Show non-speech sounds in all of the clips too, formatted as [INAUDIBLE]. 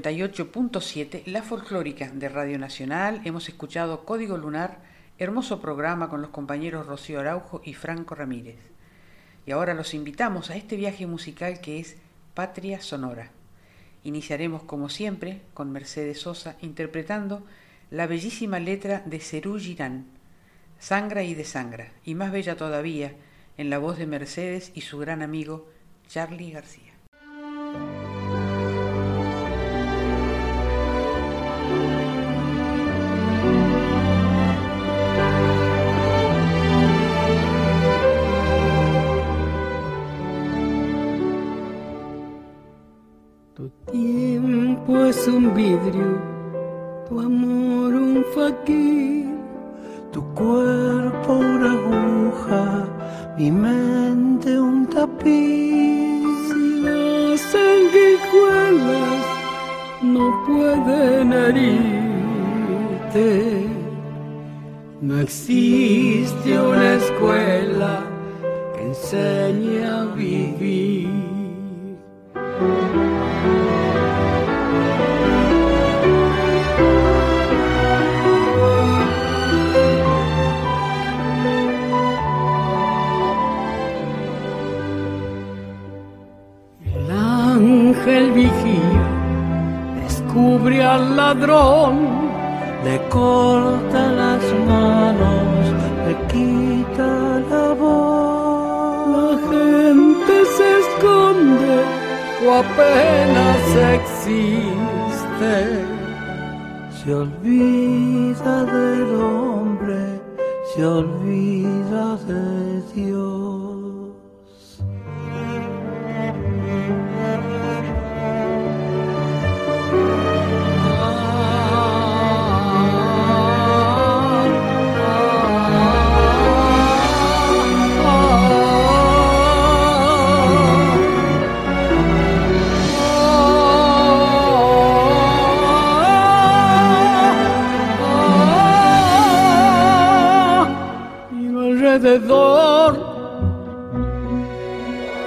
98.7, La Folclórica de Radio Nacional. Hemos escuchado Código Lunar, hermoso programa con los compañeros Rocío Araujo y Franco Ramírez. Y ahora los invitamos a este viaje musical que es Patria Sonora. Iniciaremos como siempre con Mercedes Sosa interpretando la bellísima letra de Cerú Girán, Sangra y Desangra, y más bella todavía en la voz de Mercedes y su gran amigo Charlie García. Es un vidrio, tu amor un faquir, tu cuerpo una aguja, mi mente un tapiz. Las sanguijuelas no pueden herirte, no existe una escuela que enseñe a vivir. El vigía descubre al ladrón, le corta las manos, le quita la voz. La gente se esconde o apenas existe. Se olvida del hombre, se olvida de Dios.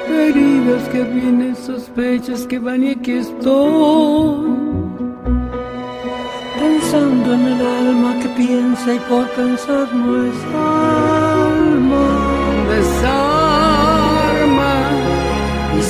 Heridas que vienen, sospechas que van y aquí estoy. Pensando en el alma que piensa y por pensar no es alma. Desarma y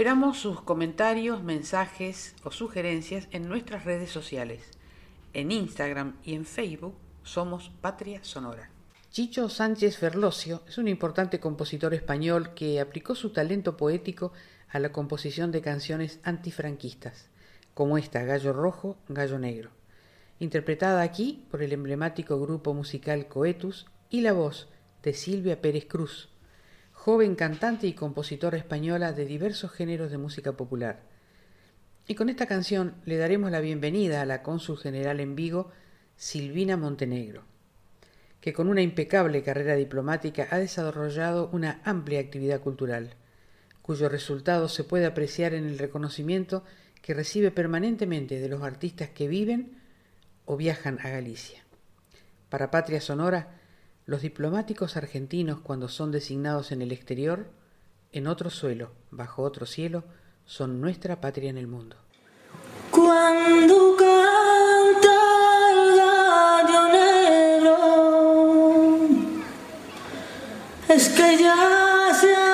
Esperamos sus comentarios, mensajes o sugerencias en nuestras redes sociales. En Instagram y en Facebook somos Patria Sonora. Chicho Sánchez Ferlosio es un importante compositor español que aplicó su talento poético a la composición de canciones antifranquistas, como esta Gallo Rojo, Gallo Negro, interpretada aquí por el emblemático grupo musical Coetus y la voz de Silvia Pérez Cruz, joven cantante y compositora española de diversos géneros de música popular. Y con esta canción le daremos la bienvenida a la cónsul general en Vigo, Silvina Montenegro que con una impecable carrera diplomática ha desarrollado una amplia actividad cultural, cuyo resultado se puede apreciar en el reconocimiento que recibe permanentemente de los artistas que viven o viajan a Galicia. Para Patria Sonora, los diplomáticos argentinos cuando son designados en el exterior, en otro suelo, bajo otro cielo, son nuestra patria en el mundo. Cuando es que ya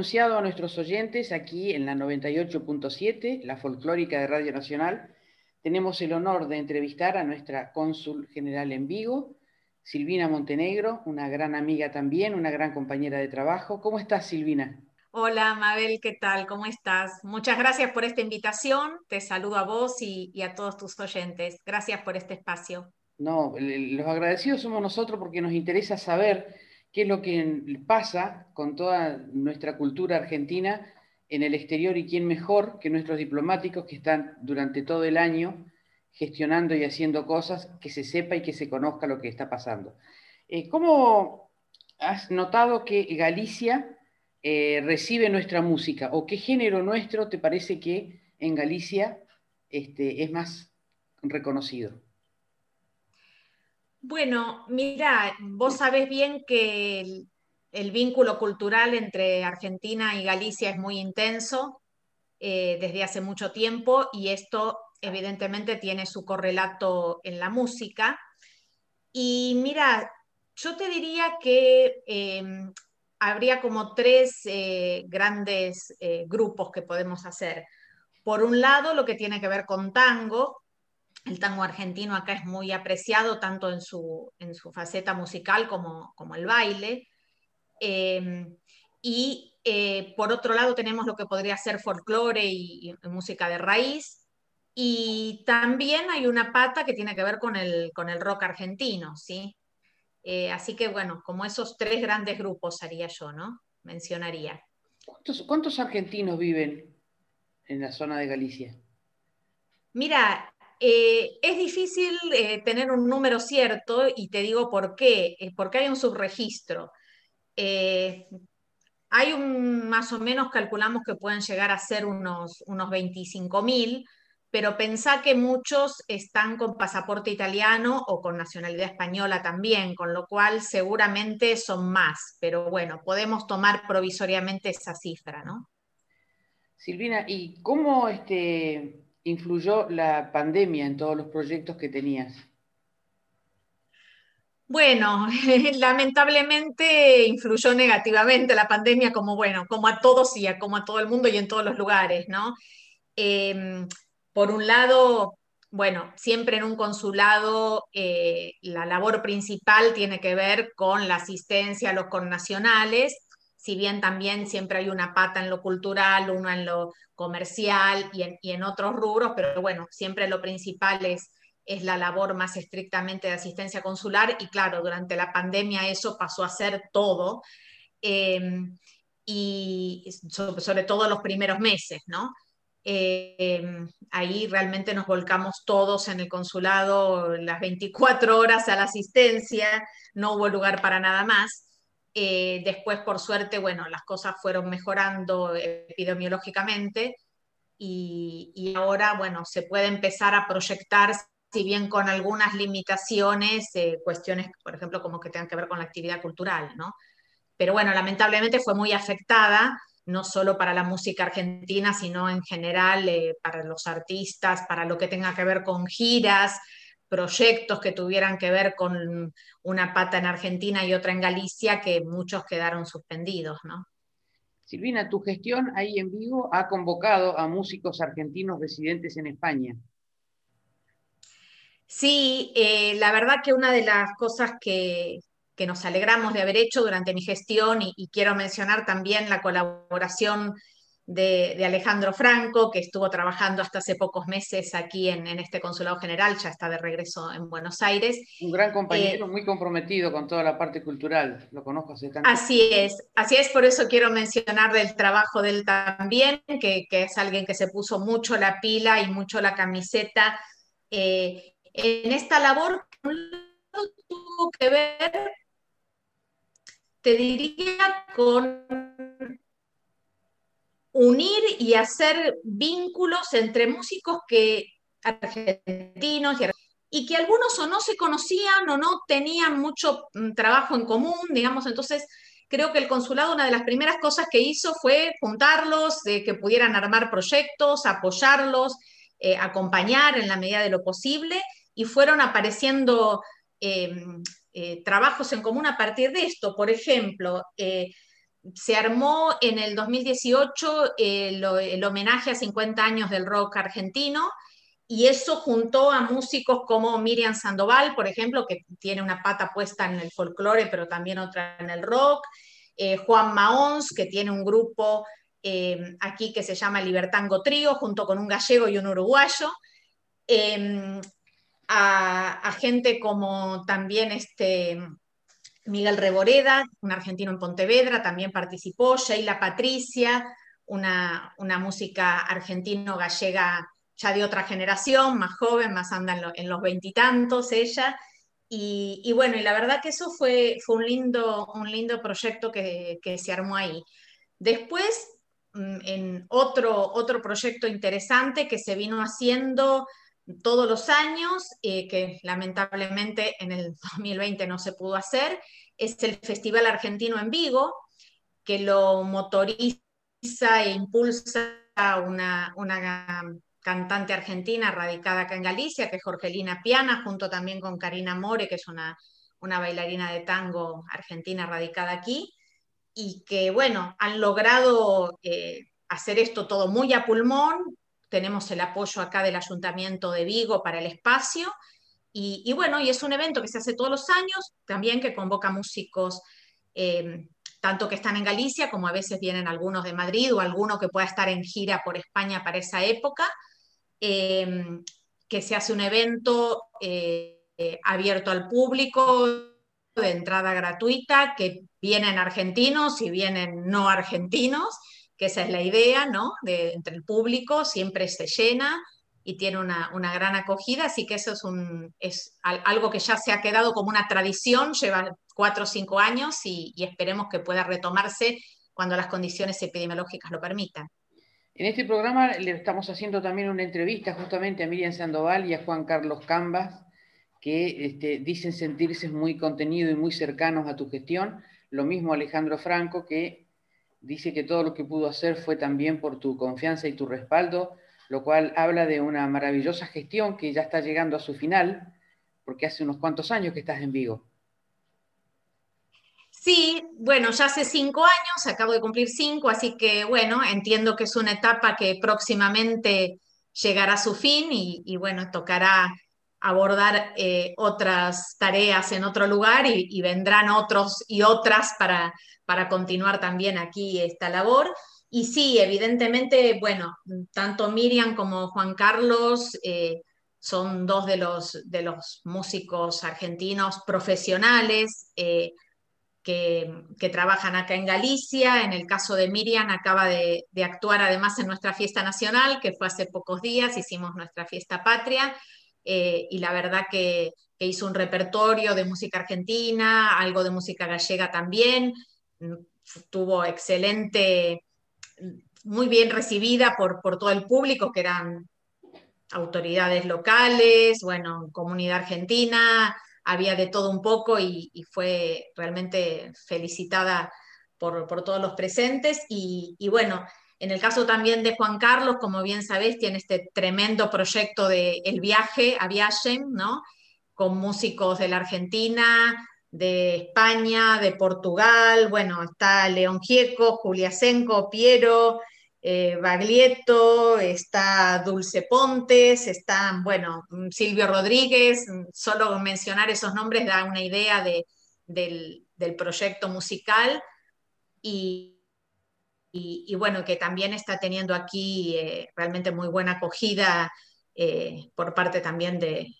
anunciado a nuestros oyentes aquí en la 98.7, la folclórica de Radio Nacional, tenemos el honor de entrevistar a nuestra cónsul general en Vigo, Silvina Montenegro, una gran amiga también, una gran compañera de trabajo. ¿Cómo estás, Silvina? Hola, Mabel, ¿qué tal? ¿Cómo estás? Muchas gracias por esta invitación. Te saludo a vos y, y a todos tus oyentes. Gracias por este espacio. No, los agradecidos somos nosotros porque nos interesa saber qué es lo que pasa con toda nuestra cultura argentina en el exterior y quién mejor que nuestros diplomáticos que están durante todo el año gestionando y haciendo cosas, que se sepa y que se conozca lo que está pasando. Eh, ¿Cómo has notado que Galicia eh, recibe nuestra música? ¿O qué género nuestro te parece que en Galicia este, es más reconocido? Bueno, mira, vos sabés bien que el, vínculo cultural entre Argentina y Galicia es muy intenso eh, desde hace mucho tiempo y esto evidentemente tiene su correlato en la música. Y mira, yo te diría que em, habría como tres eh, grandes eh, grupos que podemos hacer. Por un lado, lo que tiene que ver con tango. El tango argentino acá es muy apreciado tanto en su, en su faceta musical como, como el baile. Em, y eh, por otro lado tenemos lo que podría ser folclore y, música de raíz. Y también hay una pata que tiene que ver con el, con el rock argentino, ¿sí? Eh, así que bueno, como esos tres grandes grupos haría yo, ¿no? Mencionaría. ¿Cuántos, argentinos viven en la zona de Galicia? Mira, eh, es difícil tener un número cierto y te digo por qué, porque hay un subregistro. Hay un, más o menos, calculamos que pueden llegar a ser unos, unos 25.000, pero pensá que muchos están con pasaporte italiano o con nacionalidad española también, con lo cual seguramente son más, pero bueno, podemos tomar provisoriamente esa cifra, ¿no? Silvina, ¿y cómo este, influyó la pandemia en todos los proyectos que tenías? Bueno, [LAUGHS] lamentablemente influyó negativamente la pandemia como, bueno, como a todos y a, como a todo el mundo y en todos los lugares, ¿no? Em, por un lado, bueno, siempre en un consulado eh, la labor principal tiene que ver con la asistencia a los connacionales, si bien también siempre hay una pata en lo cultural, una en lo comercial y en, y en otros rubros, pero bueno, siempre lo principal es es la labor más estrictamente de asistencia consular y claro, durante la pandemia eso pasó a ser todo em, y sobre, todo los primeros meses, ¿no? Em, ahí realmente nos volcamos todos en el consulado las 24 horas a la asistencia, no hubo lugar para nada más. Eh, después, por suerte, bueno, las cosas fueron mejorando epidemiológicamente y, ahora, bueno, se puede empezar a proyectar si bien con algunas limitaciones, eh, cuestiones, por ejemplo, como que tengan que ver con la actividad cultural, ¿no? Pero bueno, lamentablemente fue muy afectada, no solo para la música argentina, sino en general eh, para los artistas, para lo que tenga que ver con giras, proyectos que tuvieran que ver con una pata en Argentina y otra en Galicia, que muchos quedaron suspendidos, ¿no? Silvina, tu gestión ahí en Vigo ha convocado a músicos argentinos residentes en España. Sí, eh, la verdad que una de las cosas que, nos alegramos de haber hecho durante mi gestión y, quiero mencionar también la colaboración de, Alejandro Franco, que estuvo trabajando hasta hace pocos meses aquí en, este Consulado General, ya está de regreso en Buenos Aires. Un gran compañero, eh, muy comprometido con toda la parte cultural, lo conozco hace tanto Así es, así es, por eso quiero mencionar del trabajo de él también, que, es alguien que se puso mucho la pila y mucho la camiseta. Eh, en esta labor tuvo que ver, te diría, con unir y hacer vínculos entre músicos que argentinos y, que algunos o no se conocían o no tenían mucho mm, trabajo en común, digamos, entonces creo que el consulado una de las primeras cosas que hizo fue juntarlos, de que pudieran armar proyectos, apoyarlos, eh, acompañar en la medida de lo posible y fueron apareciendo em, eh, trabajos en común a partir de esto. Por ejemplo, eh, se armó en el 2018 el, homenaje a 50 años del rock argentino y eso juntó a músicos como Miriam Sandoval, por ejemplo, que tiene una pata puesta en el folclore, pero también otra en el rock, eh, Juan Maons, que tiene un grupo em, aquí que se llama Libertango Trío, junto con un gallego y un uruguayo. Em, a, gente como también este Miguel Reboreda, un argentino en Pontevedra, también participó, Sheila Patricia, una, música argentino-gallega ya de otra generación, más joven, más anda en, los veintitantos ella. Y, bueno, y la verdad que eso fue, fue un, lindo, un lindo proyecto que, que se armó ahí. Después, mm, en otro, otro proyecto interesante que se vino haciendo todos los años, eh, que lamentablemente en el [LAUGHS] 2020 no se pudo hacer, es el Festival Argentino en Vigo, que lo motoriza e impulsa una, cantante argentina radicada acá en Galicia, que es Jorgelina Piana, junto también con Karina More, que es una, bailarina de tango argentina radicada aquí, y que, bueno, han logrado eh, hacer esto todo muy a pulmón. Tenemos el apoyo acá del Ayuntamiento de Vigo para el espacio. Y, bueno, y es un evento que se hace todos los años, también que convoca músicos, eh, tanto que están en Galicia como a veces vienen algunos de Madrid o alguno que pueda estar en gira por España para esa época. Em, que se hace un evento eh, abierto al público, de entrada gratuita, que vienen argentinos y vienen no argentinos, que esa es la idea, ¿no? De, entre el público, siempre se llena y tiene una, gran acogida, así que eso es, un, es algo que ya se ha quedado como una tradición, lleva cuatro o cinco años y esperemos que pueda retomarse cuando las condiciones epidemiológicas lo permitan. En este programa le estamos haciendo también una entrevista justamente a Miriam Sandoval y a Juan Carlos Cambas, que este, dicen sentirse muy contenidos y muy cercanos a tu gestión. Lo mismo Alejandro Franco, que dice que todo lo que pudo hacer fue también por tu confianza y tu respaldo, lo cual habla de una maravillosa gestión que ya está llegando a su final, porque hace unos cuantos años que estás en Vigo. Sí, bueno, ya hace cinco años, acabo de cumplir cinco, así que bueno, entiendo que es una etapa que próximamente llegará a su fin y, bueno, tocará abordar eh, otras tareas en otro lugar y, vendrán otros y otras para, para continuar también aquí esta labor. Y sí, evidentemente, bueno, tanto Miriam como Juan Carlos eh, son dos de los, de los músicos argentinos profesionales. Eh, que, trabajan acá en Galicia. En el caso de Miriam, acaba de, actuar además en nuestra fiesta nacional, que fue hace pocos días, hicimos nuestra fiesta patria, eh, y la verdad que, hizo un repertorio de música argentina, algo de música gallega también, tuvo excelente, muy bien recibida por, por todo el público, que eran autoridades locales, bueno, comunidad argentina, había de todo un poco y, fue realmente felicitada por, todos los presentes. Y, bueno, en el caso también de Juan Carlos, como bien sabéis, tiene este tremendo proyecto de El viaje a Viajen, ¿no? Con músicos de la Argentina, de España, de Portugal, bueno, está León Gieco, Julia Senco, Piero, eh, Baglietto, está Dulce Pontes, está, bueno, Silvio Rodríguez, solo mencionar esos nombres da una idea del, proyecto musical y, bueno, que también está teniendo aquí eh, realmente muy buena acogida eh, por parte también de,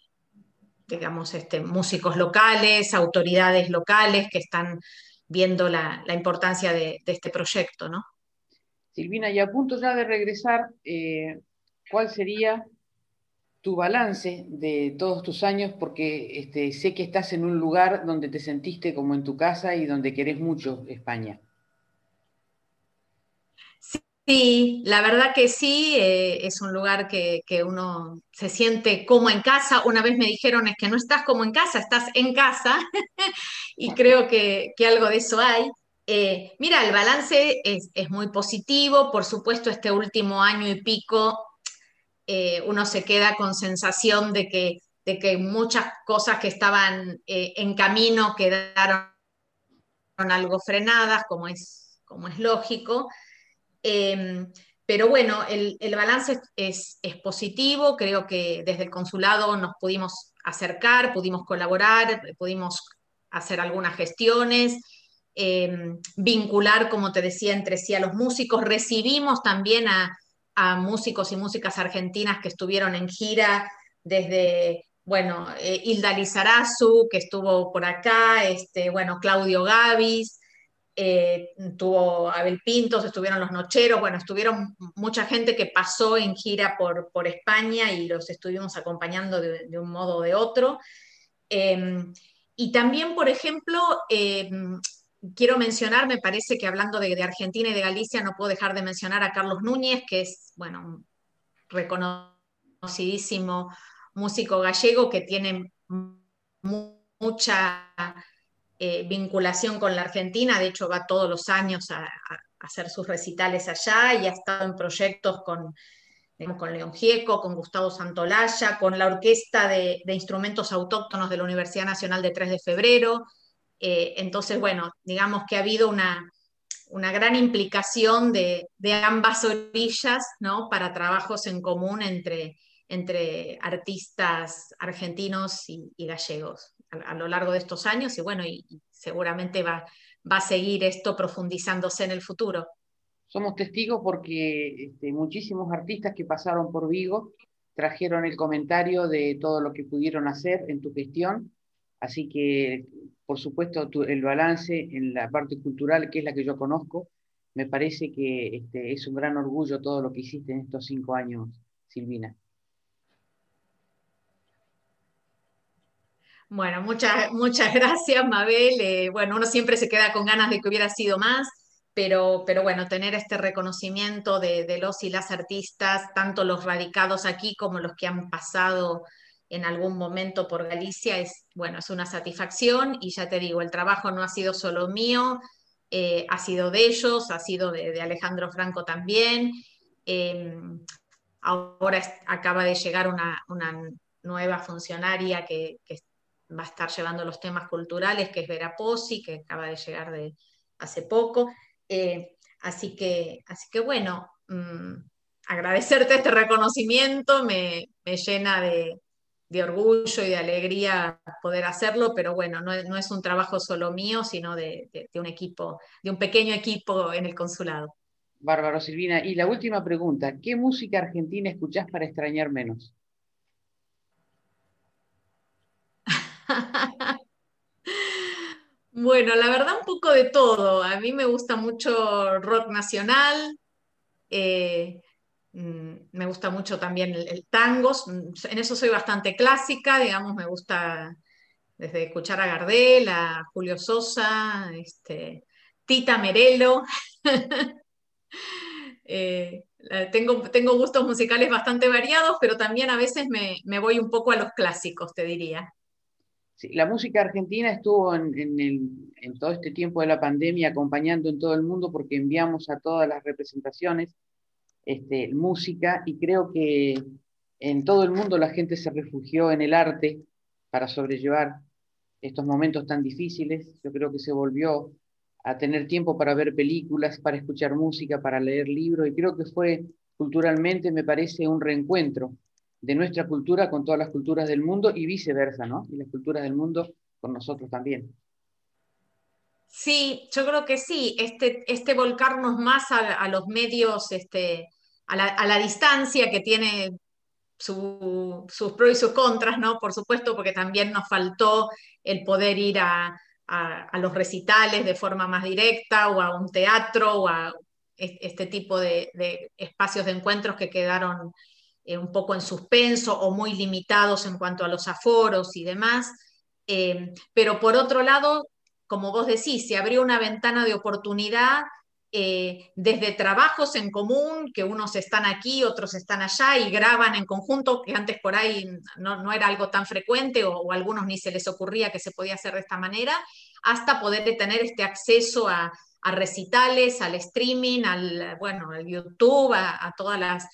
digamos, este, músicos locales, autoridades locales que están viendo la, importancia de, de este proyecto, ¿no? Silvina, y a punto ya de regresar, eh, ¿cuál sería tu balance de todos tus años? Porque este, sé que estás en un lugar donde te sentiste como en tu casa y donde querés mucho España. Sí, la verdad que sí, eh, es un lugar que, uno se siente como en casa. Una vez me dijeron es que no estás como en casa, estás en casa [LAUGHS] y creo que, que algo de eso hay. Eh, mira, el balance es, muy positivo, por supuesto este último año y pico eh, uno se queda con sensación de que, de que muchas cosas que estaban en camino quedaron algo frenadas, como es, como es lógico. Em, pero bueno, el, balance es, es, positivo, creo que desde el consulado nos pudimos acercar, pudimos colaborar, pudimos hacer algunas gestiones. Em, vincular, como te decía, entre sí a los músicos. Recibimos también a, músicos y músicas argentinas que estuvieron en gira desde, bueno, eh, Hilda Lizarazu, que estuvo por acá, este, bueno, Claudio Gavis, eh, tuvo Abel Pintos, estuvieron los Nocheros, bueno, estuvieron mucha gente que pasó en gira por, por España y los estuvimos acompañando de, un modo o de otro. Em, y también, por ejemplo, em, quiero mencionar, me parece que hablando de, Argentina y de Galicia, no puedo dejar de mencionar a Carlos Núñez, que es, bueno, un reconocidísimo músico gallego que tiene mucha eh, vinculación con la Argentina, de hecho va todos los años a, hacer sus recitales allá y ha estado en proyectos con, con León Gieco, con Gustavo Santolaya, con la Orquesta de, Instrumentos Autóctonos de la Universidad Nacional de 3 de Febrero. Eh, entonces, bueno, digamos que ha habido una, una gran implicación de, ambas orillas ¿no? para trabajos en común entre, entre artistas argentinos y, gallegos a, lo largo de estos años y bueno, y, seguramente va, va a seguir esto profundizándose en el futuro somos testigos porque este, muchísimos artistas que pasaron por Vigo trajeron el comentario de todo lo que pudieron hacer en tu gestión, así que por supuesto el balance en la parte cultural, que es la que yo conozco, me parece que este, es un gran orgullo todo lo que hiciste en estos cinco años, Silvina. Bueno, muchas, muchas [LAUGHS] gracias, Mabel. Eh, bueno, uno siempre se queda con ganas de que hubiera sido más pero, pero bueno, tener este reconocimiento de, los y las artistas, tanto los radicados aquí como los que han pasado en algún momento por Galicia, es, bueno, es una satisfacción y ya te digo, el trabajo no ha sido solo mío, eh, ha sido de ellos, ha sido de, Alejandro Franco también. Em, ahora acaba de llegar una, nueva funcionaria que, va a estar llevando los temas culturales, que es Vera Pozzi, que acaba de llegar de hace poco. Eh, así, que, así que bueno, mm, agradecerte este reconocimiento me, llena de, orgullo y de alegría poder hacerlo, pero bueno, no, es un trabajo solo mío, sino de, un equipo, de un pequeño equipo en el consulado. Bárbaro Silvina. Y la última pregunta, ¿qué música argentina escuchás para extrañar menos? [LAUGHS] Bueno, la verdad un poco de todo. A mí me gusta mucho rock nacional, eh, mm, me gusta mucho también el, tango, en eso soy bastante clásica, digamos, me gusta desde escuchar a Gardel, a Julio Sosa, este, Tita Merelo. [LAUGHS] Eh, tengo, tengo gustos musicales bastante variados, pero también a veces me voy un poco a los clásicos, te diría la música argentina estuvo en, todo este tiempo de la pandemia acompañando en todo el mundo porque enviamos a todas las representaciones este, música y creo que en todo el mundo la gente se refugió en el arte para sobrellevar estos momentos tan difíciles. Yo creo que se volvió a tener tiempo para ver películas, para escuchar música, para leer libros y creo que fue culturalmente, me parece, un reencuentro de nuestra cultura con todas las culturas del mundo y viceversa, ¿no? Y las culturas del mundo con nosotros también. Sí, yo creo que sí, este, este volcarnos más a, los medios, este, a, la, distancia que tiene sus pros y sus contras, ¿no? Por supuesto, porque también nos faltó el poder ir a, los recitales de forma más directa o a un teatro o a este tipo de, de espacios de encuentros que quedaron eh, un poco en suspenso o muy limitados en cuanto a los aforos y demás. Eh, pero por otro lado, como vos decís, se abrió una ventana de oportunidad eh, desde trabajos en común, que unos están aquí, otros están allá y graban en conjunto, que antes por ahí no, era algo tan frecuente o, a algunos ni se les ocurría que se podía hacer de esta manera, hasta poder tener este acceso a, recitales, al streaming, al, bueno, al YouTube, a todas las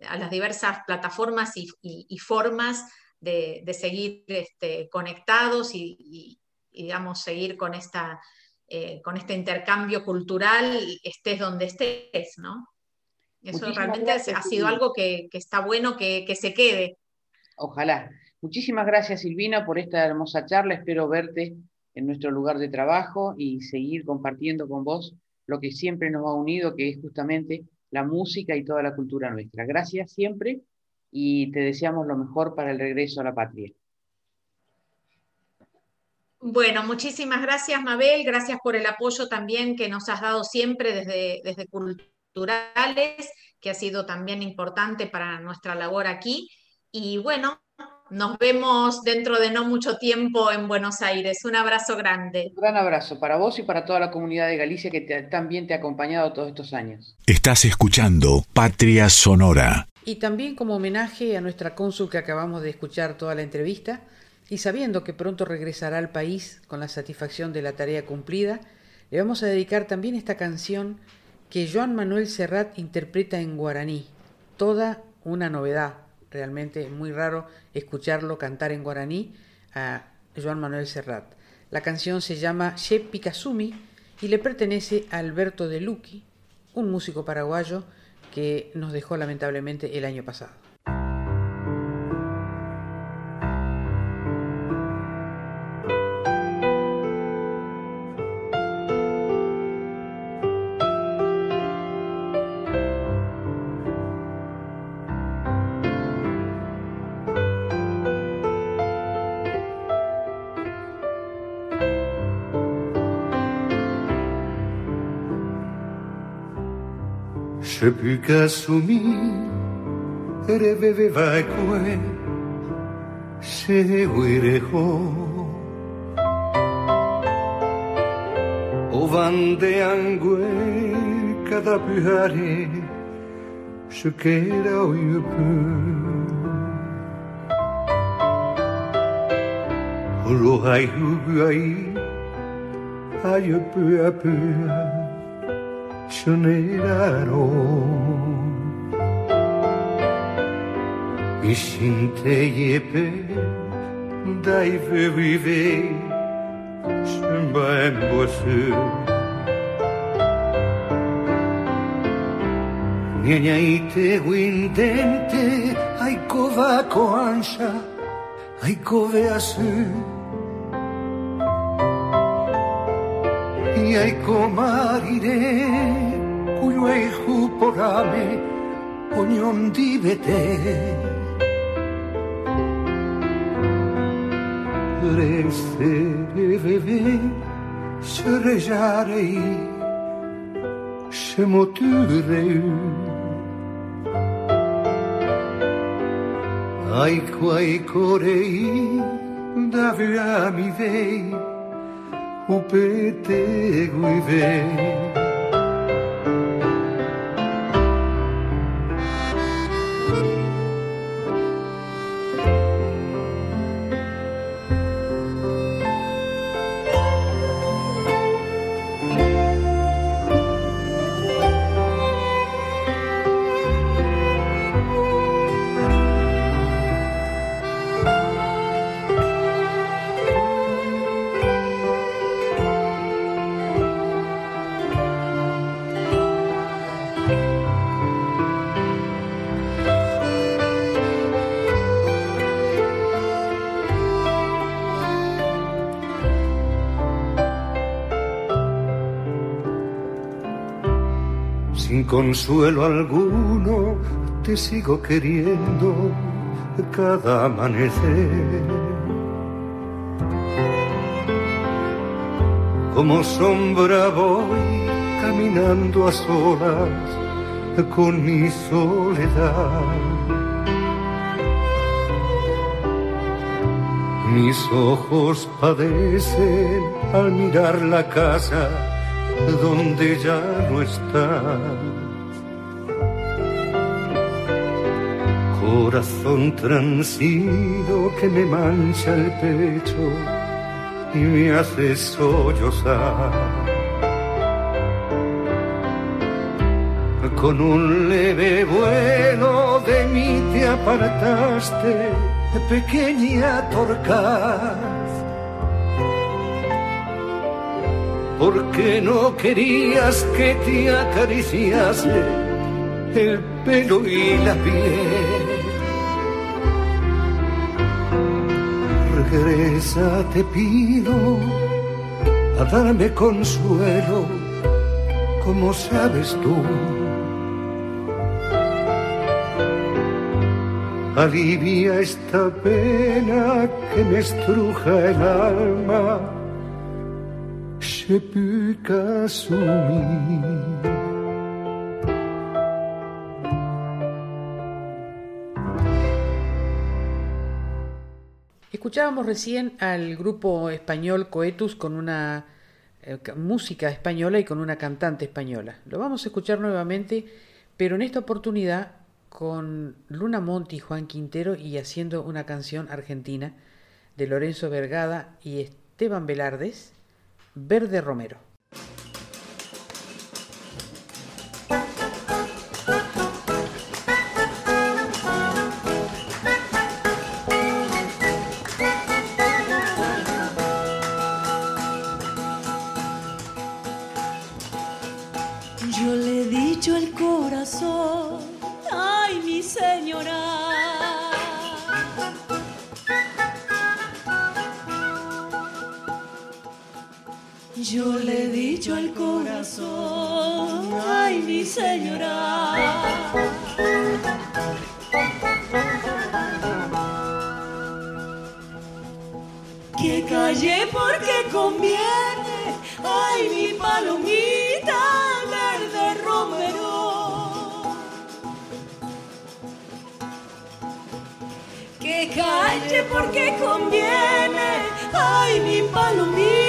a las diversas plataformas y, formas de, seguir este, conectados y, digamos, seguir con, esta, eh, con este intercambio cultural, estés donde estés, ¿no? Eso realmente ha sido algo que, está bueno que, que se quede. Ojalá. Muchísimas gracias, Silvina, por esta hermosa charla. Espero verte en nuestro lugar de trabajo y seguir compartiendo con vos lo que siempre nos ha unido, que es justamente la música y toda la cultura nuestra. Gracias siempre y te deseamos lo mejor para el regreso a la patria. Bueno, muchísimas gracias Mabel, gracias por el apoyo también que nos has dado siempre desde, desde Culturales, que ha sido también importante para nuestra labor aquí. Y bueno, nos vemos dentro de no mucho tiempo en Buenos Aires. Un abrazo grande. Un gran abrazo para vos y para toda la comunidad de Galicia que también te ha acompañado todos estos años. Estás escuchando Patria Sonora. Y también como homenaje a nuestra cónsul que acabamos de escuchar toda la entrevista, y sabiendo que pronto regresará al país con la satisfacción de la tarea cumplida, le vamos a dedicar también esta canción que Joan Manuel Serrat interpreta en guaraní, toda una novedad, realmente muy raro escucharlo cantar en guaraní a Joan Manuel Serrat. La canción se llama Che Pikazumi y le pertenece a Alberto De Luqui, un músico paraguayo que nos dejó lamentablemente el año pasado. Je plus qu'un soumis, rêver vainque, se huirejo. O vande angue, cada puhare, je queda o peu. L'oreille ou aïe, aïe peu à peu. Pua. soneraro Ishinte yepe dai vive Shumba embosu Niña ite windente Aiko va koansha Aiko veasu aiko marire kuyo eihu porame loué הוא פורמה פוניון דיבתה. רסבבי שרז'רי שמותוריו. אי כווי קוראי דבי עמיבי ופתגוי consuelo alguno te sigo queriendo cada amanecer. Como sombra voy caminando a solas con mi soledad. Mis ojos padecen al mirar la casa donde ya no estás. Corazón transido que me mancha el pecho y me hace sollozar. Con un leve vuelo de mí te apartaste, pequeña torcaz. Porque no querías que te acariciase el pelo y la piel. Te pido a darme consuelo, como sabes tú. Alivia esta pena que me estruja el alma, se pica Escuchábamos recién al grupo español Coetus con una eh, música española y con una cantante española. Lo vamos a escuchar nuevamente, pero en esta oportunidad con Luna Monti Juan Quintero y haciendo una canción argentina de Lorenzo Vergada y Esteban Velardes, Verde Romero. Yo le he dicho al corazón, ay mi señora. Que calle porque conviene, ay mi palomita verde romero. Que calle porque conviene, ay mi palomita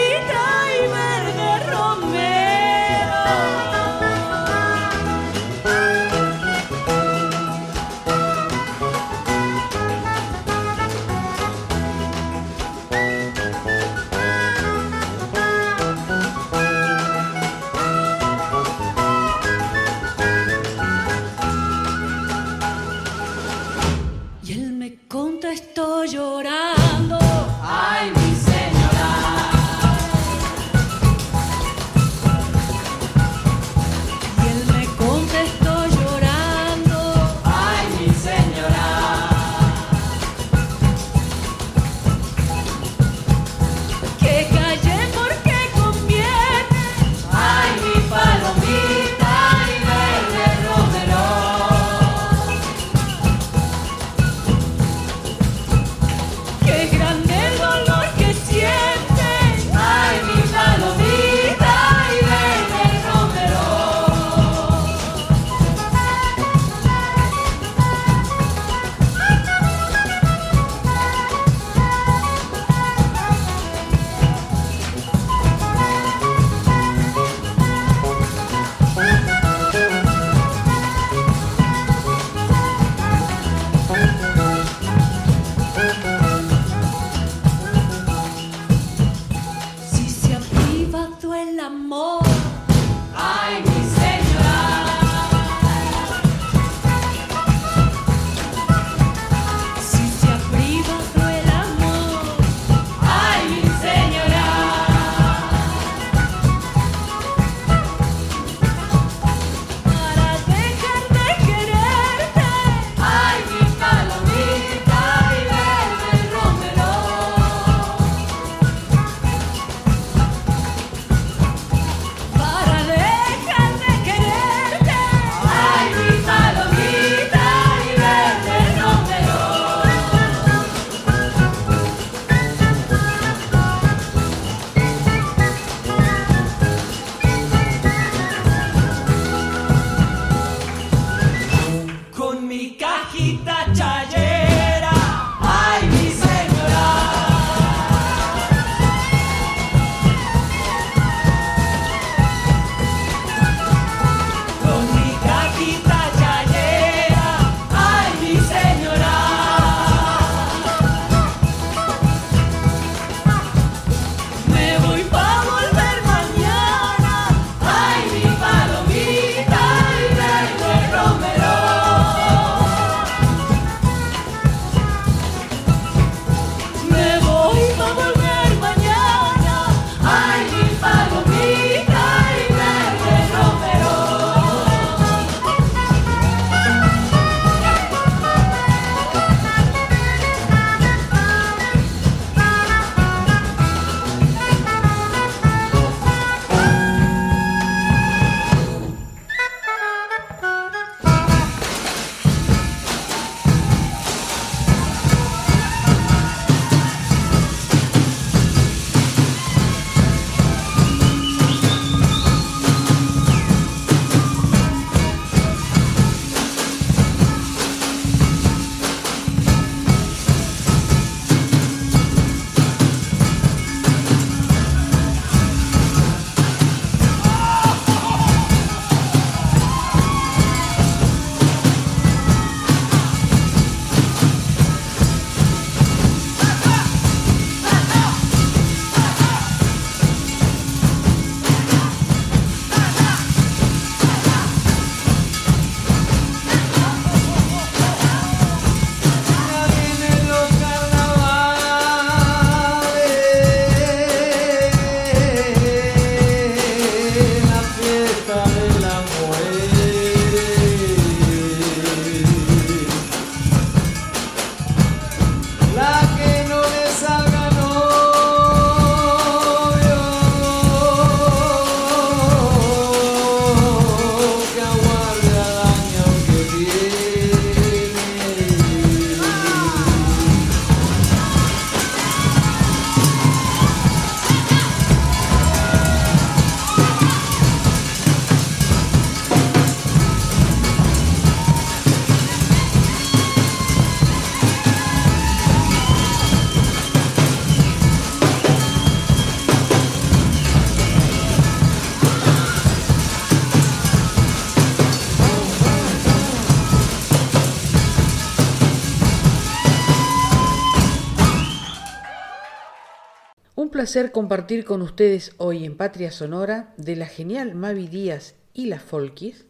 placer compartir con ustedes hoy en Patria Sonora de la genial Mavi Díaz y las Folkis,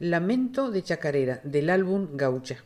Lamento de Chacarera del álbum Gaucha.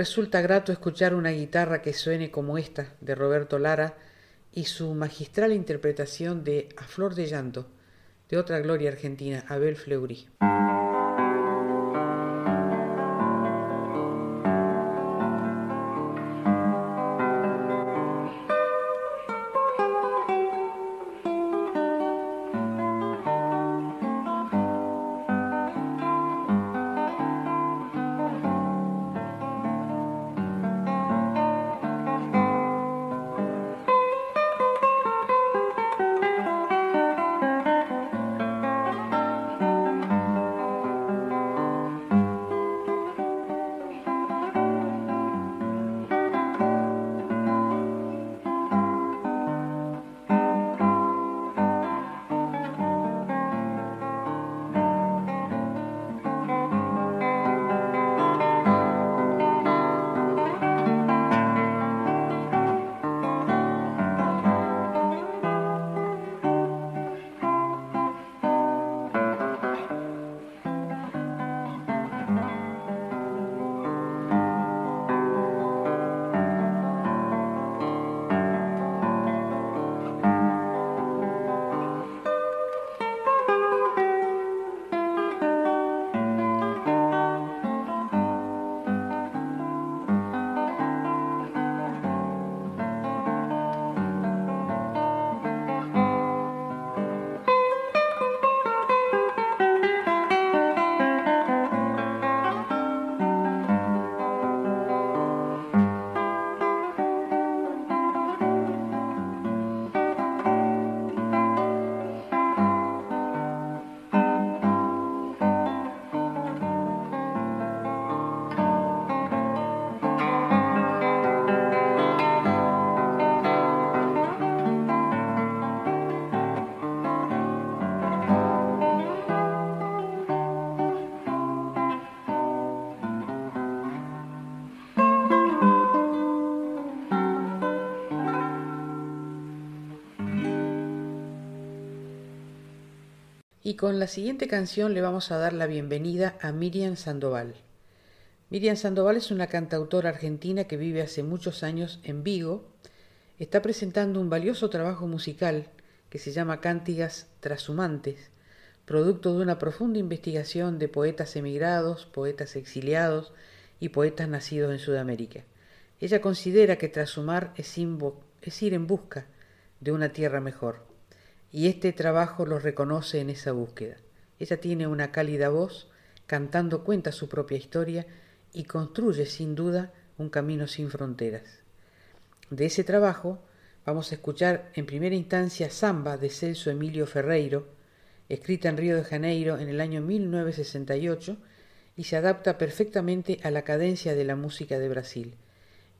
Resulta grato escuchar una guitarra que suene como esta de Roberto Lara y su magistral interpretación de A Flor de Llanto de otra gloria argentina, Abel Fleury. Con la siguiente canción le vamos a dar la bienvenida a Miriam Sandoval. Miriam Sandoval es una cantautora argentina que vive hace muchos años en Vigo. Está presentando un valioso trabajo musical que se llama Cántigas Trashumantes, producto de una profunda investigación de poetas emigrados, poetas exiliados y poetas nacidos en Sudamérica. Ella considera que trashumar es, es ir en busca de una tierra mejor y este trabajo lo reconoce en esa búsqueda. Ella tiene una cálida voz, cantando cuenta su propia historia y construye sin duda un camino sin fronteras. De ese trabajo vamos a escuchar en primera instancia Samba de Celso Emilio Ferreiro, escrita en Río de Janeiro en el año 1968 y se adapta perfectamente a la cadencia de la música de Brasil.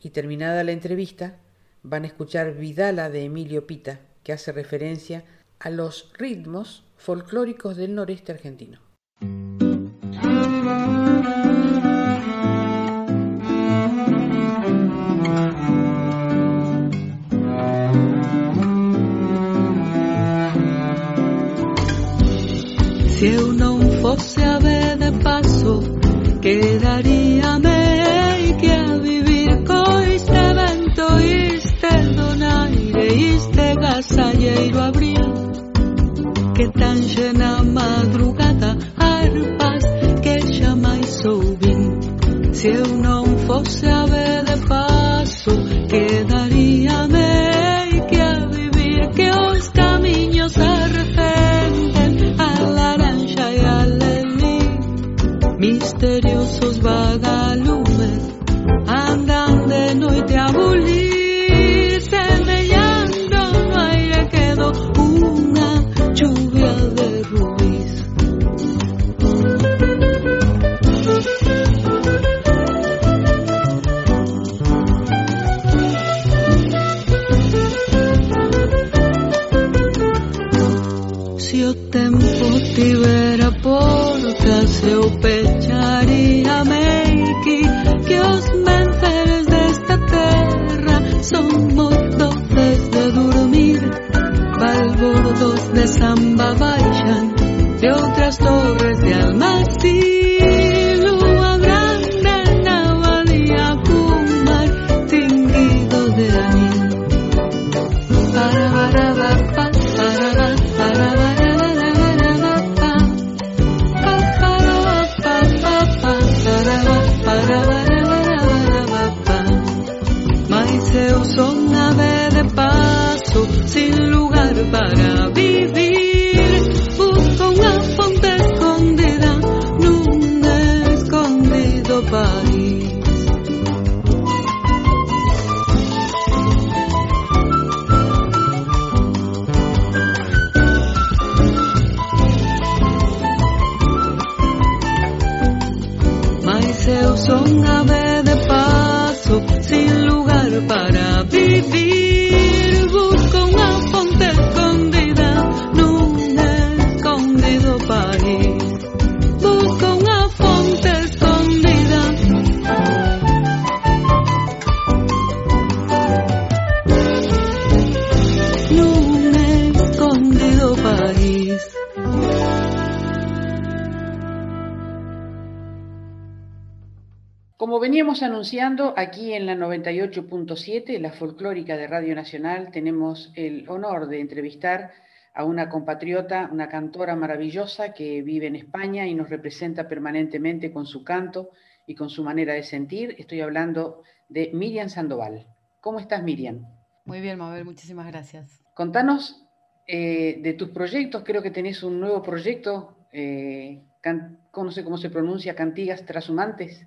Y terminada la entrevista, van a escuchar Vidala de Emilio Pita, que hace referencia a los ritmos folclóricos del noreste argentino. Si eu non fosse a ver de paso, quedaríame que a vivir coiste vento, iste donaire, iste gasalleiro abrir que tan llena madrugada arpas que jamais soubi se eu non fosse a ver de paso quedaríame tivera portas eu pecharía meiki que os venceres desta terra somos doces de dormir. Balbordos de samba baixan de outras torres de almacén anunciando, aquí en la 98.7, la folclórica de Radio Nacional, tenemos el honor de entrevistar a una compatriota, una cantora maravillosa que vive en España y nos representa permanentemente con su canto y con su manera de sentir. Estoy hablando de Miriam Sandoval. ¿Cómo estás, Miriam? Muy bien, Mabel, muchísimas gracias. Contanos eh, de tus proyectos, creo que tenés un nuevo proyecto, eh, no sé cómo se pronuncia, Cantigas Trashumantes.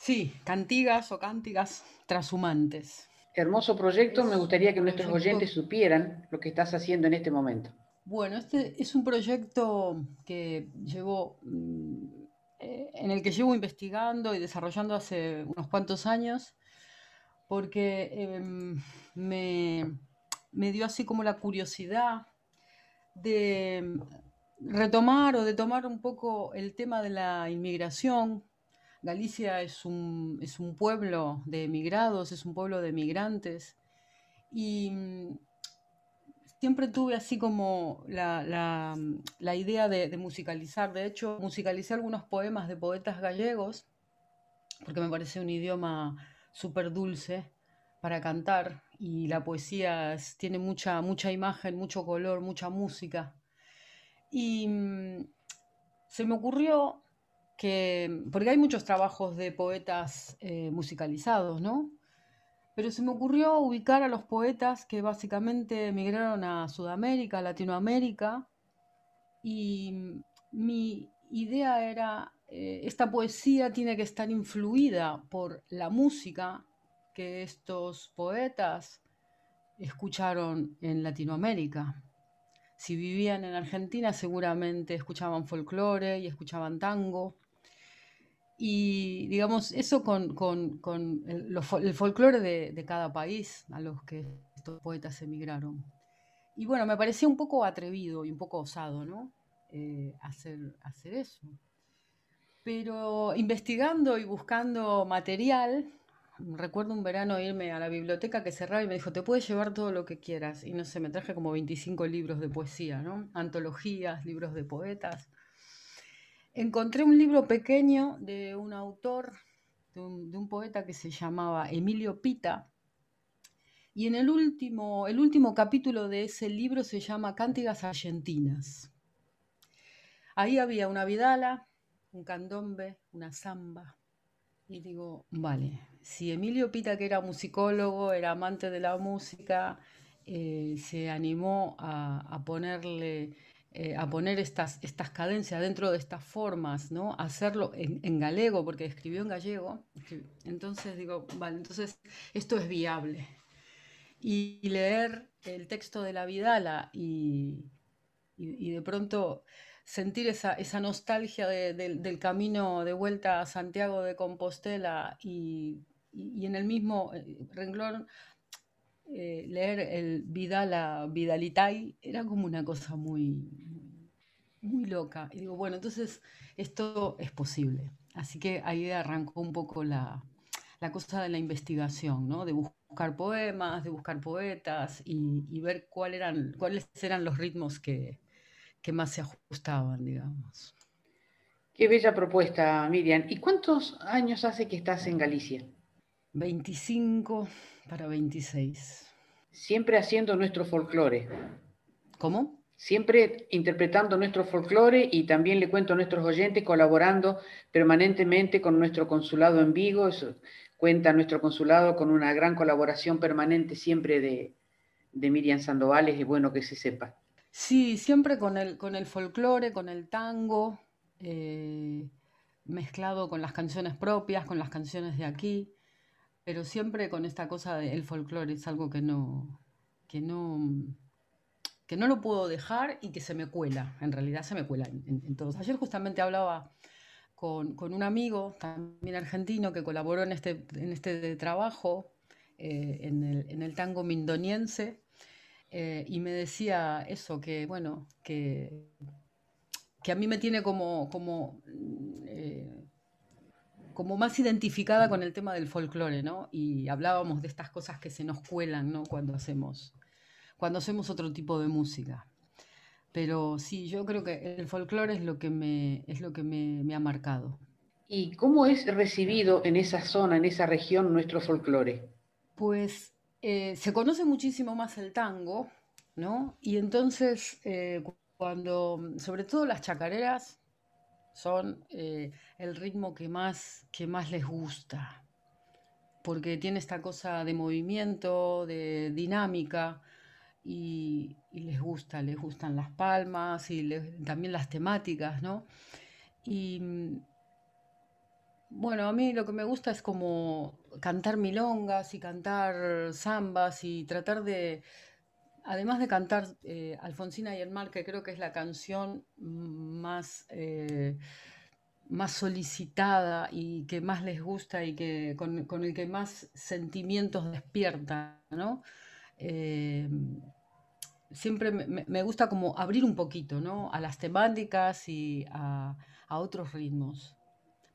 Sí, cantigas o cántigas trashumantes. Hermoso proyecto, me gustaría que nuestros oyentes supieran lo que estás haciendo en este momento. Bueno, este es un proyecto que llevo, mm, eh, en el que llevo investigando y desarrollando hace unos cuantos años, porque em, me, me dio así como la curiosidad de retomar o de tomar un poco el tema de la inmigración Galicia es un, es un pueblo de emigrados, es un pueblo de migrantes y mm, siempre tuve así como la, idea de, musicalizar. De hecho, musicalicé algunos poemas de poetas gallegos, porque me parece un idioma súper dulce para cantar y la poesía tiene mucha, mucha imagen, mucho color, mucha música. Y mm, se me ocurrió que, porque hay muchos trabajos de poetas eh, musicalizados, ¿no? Pero se me ocurrió ubicar a los poetas que básicamente emigraron a Sudamérica, Latinoamérica, y mi idea era, eh, esta poesía tiene que estar influida por la música que estos poetas escucharon en Latinoamérica. Si vivían en Argentina seguramente escuchaban folclore y escuchaban tango. Y digamos, eso con, el, folclore de, cada país a los que estos poetas emigraron. Y bueno, me parecía un poco atrevido y un poco osado, ¿no? Eh, hacer, hacer eso. Pero investigando y buscando material, recuerdo un verano irme a la biblioteca que cerraba y me dijo, te puedes llevar todo lo que quieras. Y no sé, me traje como 25 libros de poesía, ¿no? Antologías, libros de poetas encontré un libro pequeño de un autor, de un, poeta que se llamaba Emilio Pita, y en el último, el último capítulo de ese libro se llama Cántigas Argentinas. Ahí había una vidala, un candombe, una zamba. Y digo, vale, si Emilio Pita, que era musicólogo, era amante de la música, eh, se animó a ponerle eh, a poner estas, estas cadencias dentro de estas formas, ¿no? Hacerlo en, galego, porque escribió en gallego. Entonces digo, vale, entonces esto es viable. Y, leer el texto de la Vidala y, y, de pronto sentir esa, esa nostalgia del camino de vuelta a Santiago de Compostela y, en el mismo eh, renglón eh, leer el Vidala Vidalitai era como una cosa muy, muy loca. Y digo, bueno, entonces esto es posible. Así que ahí arrancó un poco la, cosa de la investigación, ¿no? De buscar poemas, de buscar poetas y, ver cuál eran, cuáles eran los ritmos que, que más se ajustaban, digamos. Qué bella propuesta, Miriam. ¿Y cuántos años hace que estás en Galicia? 25 para 26. Siempre haciendo nuestro folclore. ¿Cómo? Siempre interpretando nuestro folclore y también le cuento a nuestros oyentes colaborando permanentemente con nuestro consulado en Vigo. cuenta nuestro consulado con una gran colaboración permanente siempre de, Miriam Sandoval, es bueno que se sepa. Sí, siempre con el, con el folclore, con el tango, eh, mezclado con las canciones propias, con las canciones de aquí pero siempre con esta cosa del folclore, es algo que no, que no, que no lo puedo dejar y que se me cuela, en realidad se me cuela en, todos. Ayer justamente hablaba con, un amigo, también argentino, que colaboró en este, en este trabajo, eh, en, el, tango mindoniense, eh, y me decía eso, que bueno, que, que a mí me tiene como, como eh, como más identificada con el tema del folclore, ¿no? Y hablábamos de estas cosas que se nos cuelan, ¿no? Cuando hacemos, cuando hacemos otro tipo de música. Pero sí, yo creo que el folclore es lo que me, es lo que me, ha marcado. ¿Y cómo es recibido en esa zona, en esa región, nuestro folclore? Pues eh, se conoce muchísimo más el tango, ¿no? Y entonces, eh, cuando, sobre todo las chacareras, son eh, el ritmo que más, que más les gusta, porque tiene esta cosa de movimiento, de dinámica, y, les gusta, les gustan las palmas y también las temáticas, ¿no? Y bueno, a mí lo que me gusta es como cantar milongas y cantar zambas y tratar de, además de cantar eh, Alfonsina y el mar, que creo que es la canción más, eh, más solicitada y que más les gusta y que, con, el que más sentimientos despierta, ¿no? Eh, siempre me, gusta como abrir un poquito, ¿no? A las temáticas y a, a otros ritmos.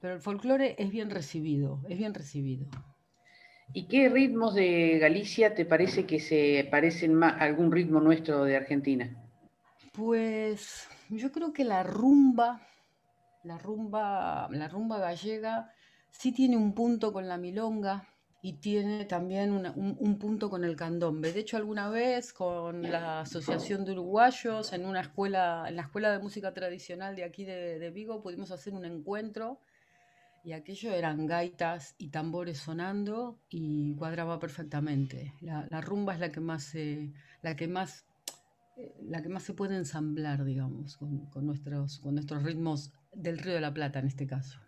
Pero el folclore es bien recibido, es bien recibido. ¿Y qué ritmos de Galicia te parece que se parecen más a algún ritmo nuestro de Argentina? Pues yo creo que la rumba, la rumba, la rumba gallega sí tiene un punto con la milonga y tiene también un, punto con el candombe. De hecho, alguna vez con la Asociación de Uruguayos, en una escuela, en la Escuela de Música Tradicional de aquí de, Vigo, pudimos hacer un encuentro y aquello eran gaitas y tambores sonando y cuadraba perfectamente. La, rumba es la que más se, la que más eh, la que más se puede ensamblar, digamos, con, con, nuestros, con nuestros ritmos del Río de la Plata en este caso.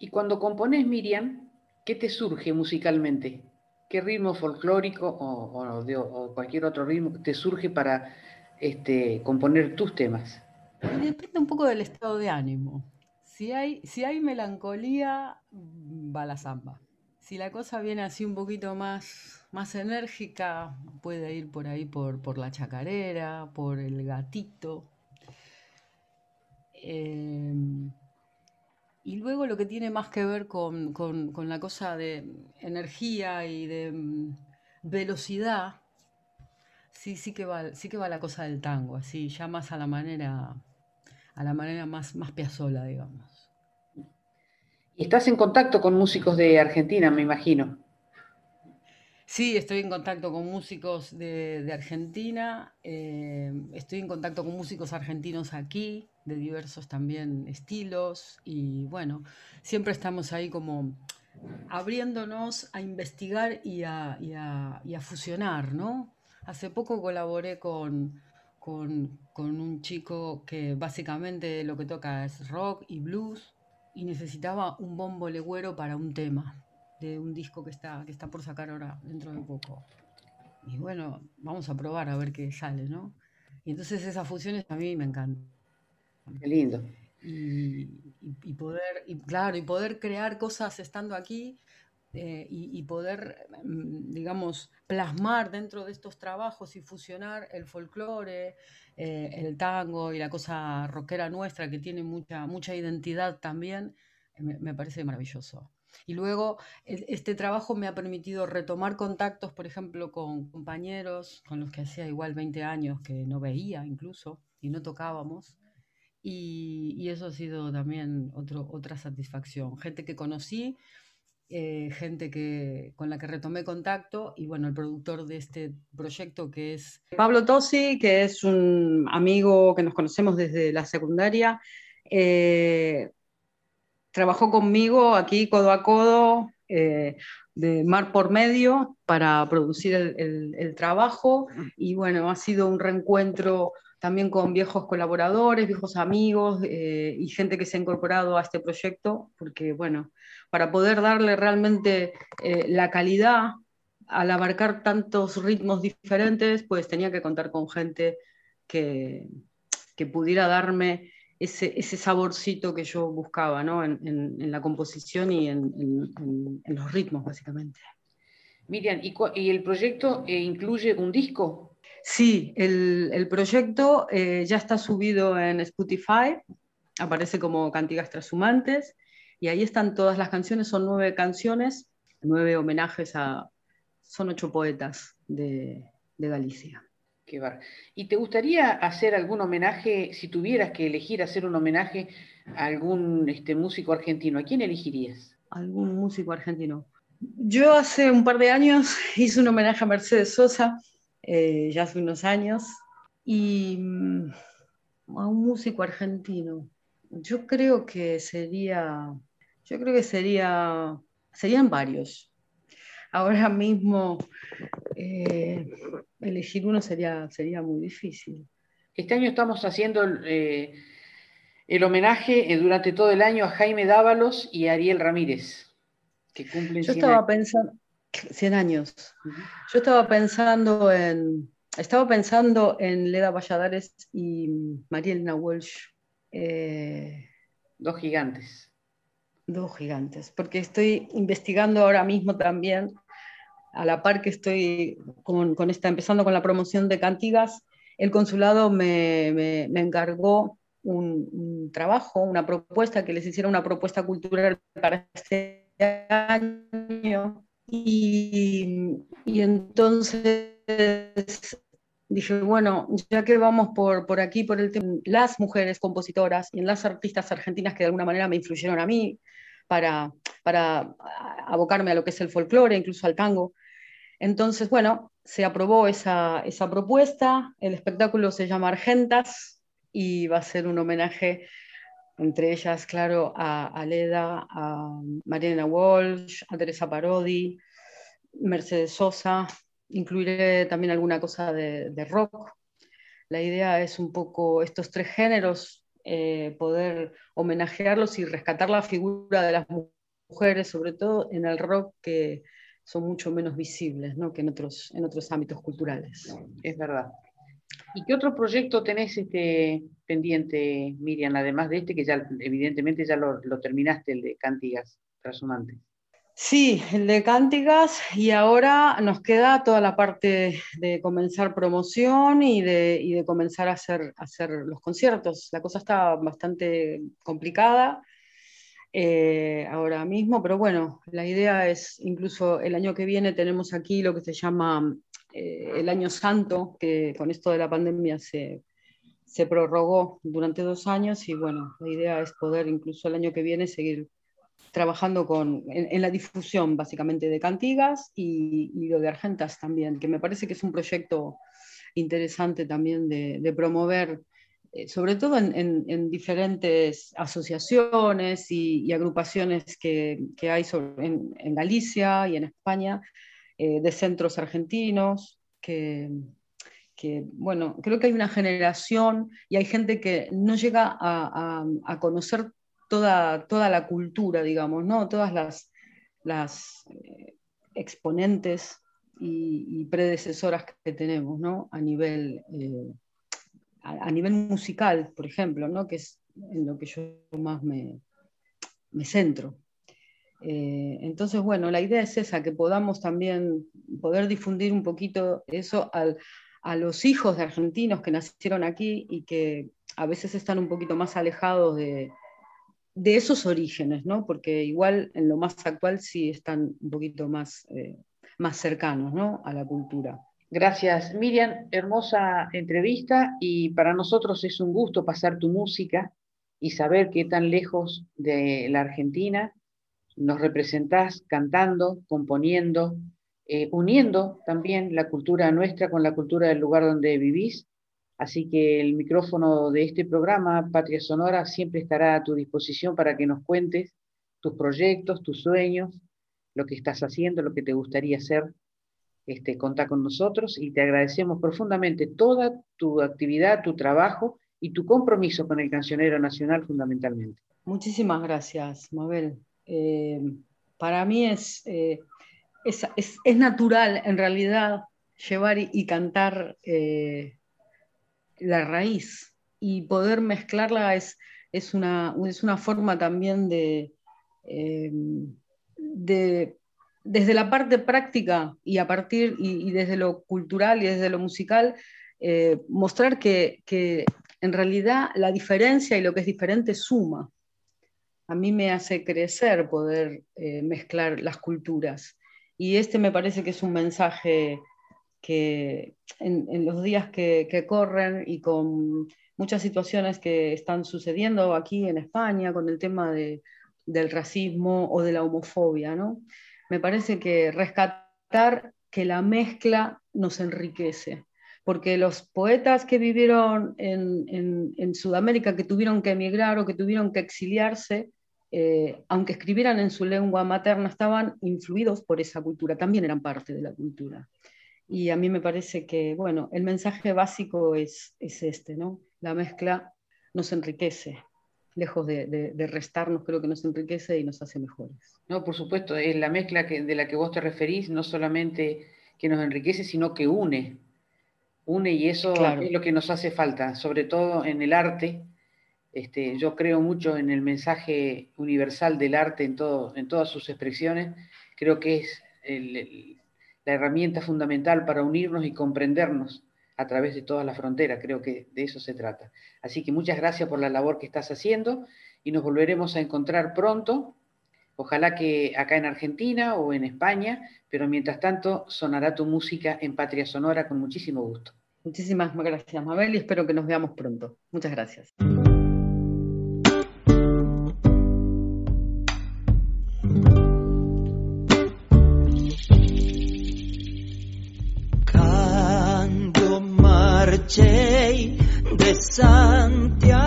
Y cuando compones, Miriam, ¿qué te surge musicalmente? ¿Qué ritmo folclórico o, cualquier otro ritmo te surge para este, componer tus temas? Depende un poco del estado de ánimo. Si hay, si hay melancolía, va la samba. Si la cosa viene así un poquito más, más enérgica, puede ir por ahí por, por la chacarera, por el gatito. Eh, y luego lo que tiene más que ver con, la cosa de energía y de mm, velocidad, sí, sí que va, sí que va la cosa del tango, así, ya más a la manera, a la manera más, más piazola, digamos. Y estás en contacto con músicos de Argentina, me imagino. Sí, estoy en contacto con músicos de, Argentina, eh, estoy en contacto con músicos argentinos aquí, de diversos también estilos, y bueno, siempre estamos ahí como abriéndonos a investigar y a, fusionar, ¿no? Hace poco colaboré con, con, con un chico que básicamente lo que toca es rock y blues, y necesitaba un bombo legüero para un tema de un disco que está, que está por sacar ahora dentro de poco. Y bueno, vamos a probar a ver qué sale, ¿no? Y entonces esas fusiones a mí me encantan. Qué lindo. Y, poder, y claro, y poder crear cosas estando aquí eh, y, poder, mm, digamos, plasmar dentro de estos trabajos y fusionar el folclore, eh, el tango y la cosa rockera nuestra que tiene mucha, mucha identidad también, me parece maravilloso. Y luego este trabajo me ha permitido retomar contactos, por ejemplo, con compañeros con los que hacía igual 20 años que no veía incluso y no tocábamos. Y, eso ha sido también otro, otra satisfacción. Gente que conocí, eh, gente que, con la que retomé contacto y bueno, el productor de este proyecto que es Pablo Tosi, que es un amigo que nos conocemos desde la secundaria. Eh, trabajó conmigo aquí codo a codo, eh, de mar por medio, para producir el, trabajo. Y bueno, ha sido un reencuentro también con viejos colaboradores, viejos amigos eh, y gente que se ha incorporado a este proyecto, porque bueno, para poder darle realmente eh, la calidad al abarcar tantos ritmos diferentes, pues tenía que contar con gente que, que pudiera darme ese, ese saborcito que yo buscaba ¿no? en, en, la composición y en, en, los ritmos, básicamente. Miriam, ¿y, el proyecto eh, incluye un disco? Sí, el, el proyecto eh, ya está subido en Spotify, aparece como Cantigas Trashumantes, y ahí están todas las canciones, son nueve canciones, nueve homenajes a, son ocho poetas de, de Galicia. ¿Y te gustaría hacer algún homenaje, si tuvieras que elegir hacer un homenaje a algún este, músico argentino? ¿A quién elegirías? Algún músico argentino. Yo hace un par de años [LAUGHS] hice un homenaje a Mercedes Sosa, eh, ya hace unos años, y mm, a un músico argentino. Yo creo que sería, yo creo que sería, serían varios. Ahora mismo eh, elegir uno sería, sería muy difícil. Este año estamos haciendo eh, el homenaje eh, durante todo el año a Jaime Dávalos y Ariel Ramírez, que cumplen Yo estaba pensando, 100 años. Yo estaba pensando en, estaba pensando en Leda Valladares y Marielna Walsh. dos gigantes. Dos gigantes, porque estoy investigando ahora mismo también a la par que estoy con, con esta, empezando con la promoción de Cantigas, el consulado me, me, encargó un, trabajo, una propuesta, que les hiciera una propuesta cultural para este año, Y, entonces dije, bueno, ya que vamos por, por aquí, por el tema, las mujeres compositoras y en las artistas argentinas que de alguna manera me influyeron a mí para, para abocarme a lo que es el folclore, incluso al tango. Entonces, bueno, se aprobó esa, esa propuesta, el espectáculo se llama Argentas y va a ser un homenaje entre ellas, claro, a, a Leda, a Mariana Walsh, a Teresa Parodi, Mercedes Sosa, incluiré también alguna cosa de, rock. La idea es un poco estos tres géneros, eh, poder homenajearlos y rescatar la figura de las mujeres, sobre todo en el rock, que son mucho menos visibles ¿no? que en otros, en otros ámbitos culturales. Es verdad. ¿Y qué otro proyecto tenés este, pendiente, Miriam, además de este, que ya evidentemente ya lo, terminaste, el de Cantigas Trashumantes? Sí, el de Cántigas y ahora nos queda toda la parte de comenzar promoción y de, comenzar a hacer, hacer, los conciertos. La cosa está bastante complicada eh, ahora mismo, pero bueno, la idea es, incluso el año que viene tenemos aquí lo que se llama eh, el Año Santo, que con esto de la pandemia se, se prorrogó durante dos años y bueno, la idea es poder incluso el año que viene seguir trabajando con, en, la difusión básicamente de Cantigas y, lo de Argentas también, que me parece que es un proyecto interesante también de, promover, eh, sobre todo en, diferentes asociaciones y, agrupaciones que, hay en, Galicia y en España, eh, de centros argentinos, que, bueno, creo que hay una generación y hay gente que no llega a, a, a conocer toda, toda la cultura, digamos, ¿no? Todas las, las eh, exponentes y, predecesoras que tenemos, ¿no? A nivel, eh, a, nivel musical, por ejemplo, ¿no? Que es en lo que yo más me, me centro. Eh, entonces, bueno, la idea es esa, que podamos también poder difundir un poquito eso a los hijos de argentinos que nacieron aquí y que a veces están un poquito más alejados de, esos orígenes, ¿no? Porque igual en lo más actual sí están un poquito más, eh, más cercanos, ¿no? A la cultura. Gracias, Miriam. Hermosa entrevista y para nosotros es un gusto pasar tu música y saber que tan lejos de la Argentina nos representás cantando, componiendo, eh, uniendo también la cultura nuestra con la cultura del lugar donde vivís Así que el micrófono de este programa, Patria Sonora, siempre estará a tu disposición para que nos cuentes tus proyectos, tus sueños, lo que estás haciendo, lo que te gustaría hacer. Este, contá con nosotros y te agradecemos profundamente toda tu actividad, tu trabajo y tu compromiso con el cancionero nacional fundamentalmente. Muchísimas gracias, Mabel. Eh, para mí es, eh, es, es, natural, en realidad, llevar y, cantar eh, la raíz y poder mezclarla es, es, una, es una forma también de, de, desde la parte práctica y a partir y, desde lo cultural y desde lo musical, mostrar que, que, en realidad la diferencia y lo que es diferente suma. A mí me hace crecer poder eh, mezclar las culturas. Y este me parece que es un mensaje que en, los días que, corren y con muchas situaciones que están sucediendo aquí en España con el tema de, del racismo o de la homofobia, ¿no? Me parece que rescatar que la mezcla nos enriquece, porque los poetas que vivieron en, Sudamérica, que tuvieron que emigrar o que tuvieron que exiliarse, eh, aunque escribieran en su lengua materna, estaban influidos por esa cultura, también eran parte de la cultura. Y a mí me parece que, bueno, el mensaje básico es, es este, ¿no? La mezcla nos enriquece, lejos de, de, restarnos, creo que nos enriquece y nos hace mejores. No, por supuesto, es la mezcla que, de la que vos te referís, no solamente que nos enriquece, sino que une. Une y eso es lo que nos hace falta, sobre todo en el arte. Este, yo creo mucho en el mensaje universal del arte en, todo, en todas sus expresiones. Creo que es la herramienta fundamental para unirnos y comprendernos a través de todas las fronteras. Creo que de eso se trata. Así que muchas gracias por la labor que estás haciendo y nos volveremos a encontrar pronto Ojalá que acá en Argentina o en España, pero mientras tanto sonará tu música en Patria Sonora con muchísimo gusto. Muchísimas gracias, Mabel, y espero que nos veamos pronto. Muchas gracias. Santiago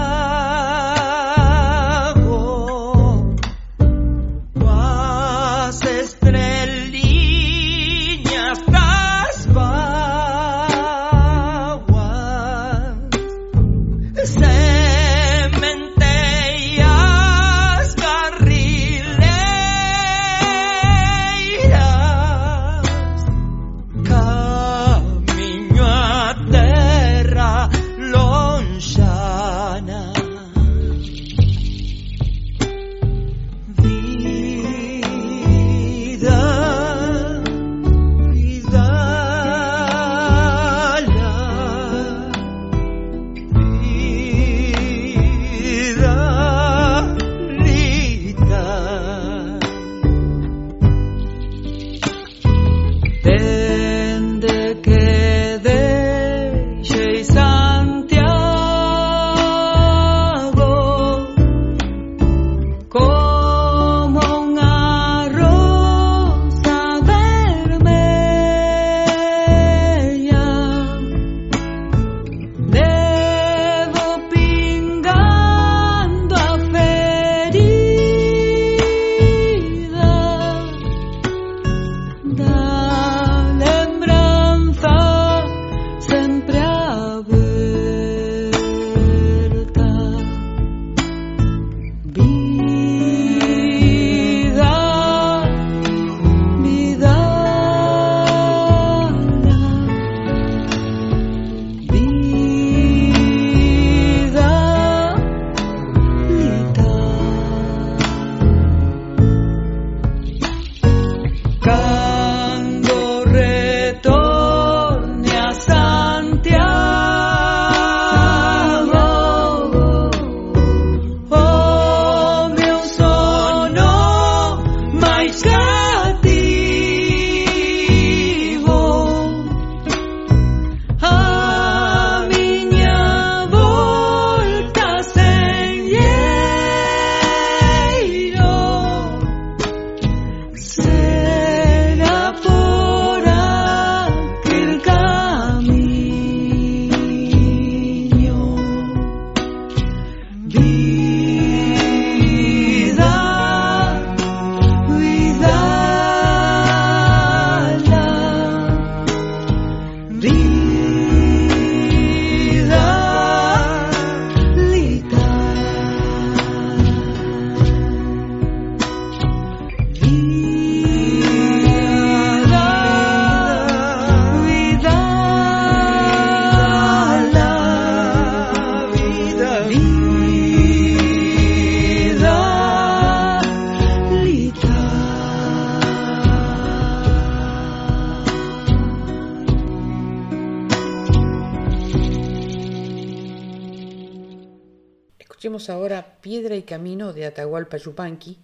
camino de Atahualpa Yupanqui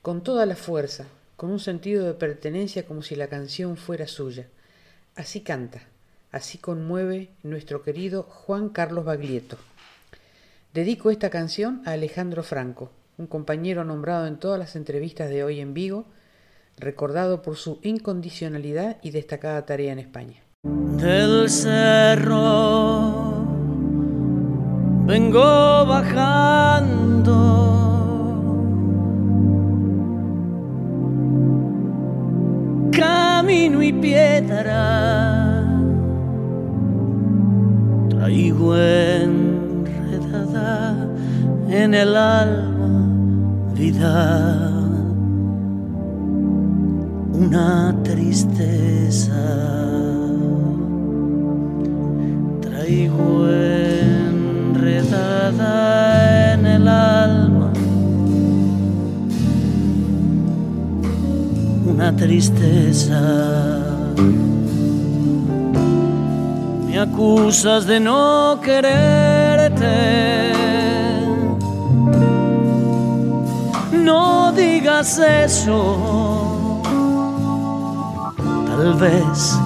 con toda la fuerza, con un sentido de pertenencia como si la canción fuera suya. Así canta, así conmueve nuestro querido Juan Carlos Baglietto. Dedico esta canción a Alejandro Franco, un compañero nombrado en todas las entrevistas de hoy en Vigo, recordado por su incondicionalidad y destacada tarea en España. Vengo bajando. Camino y piedra. Traigo enredada en el alma vida. Una tristeza. Traigo en el alma una tristeza. Me acusas de no quererte. No digas eso, tal vez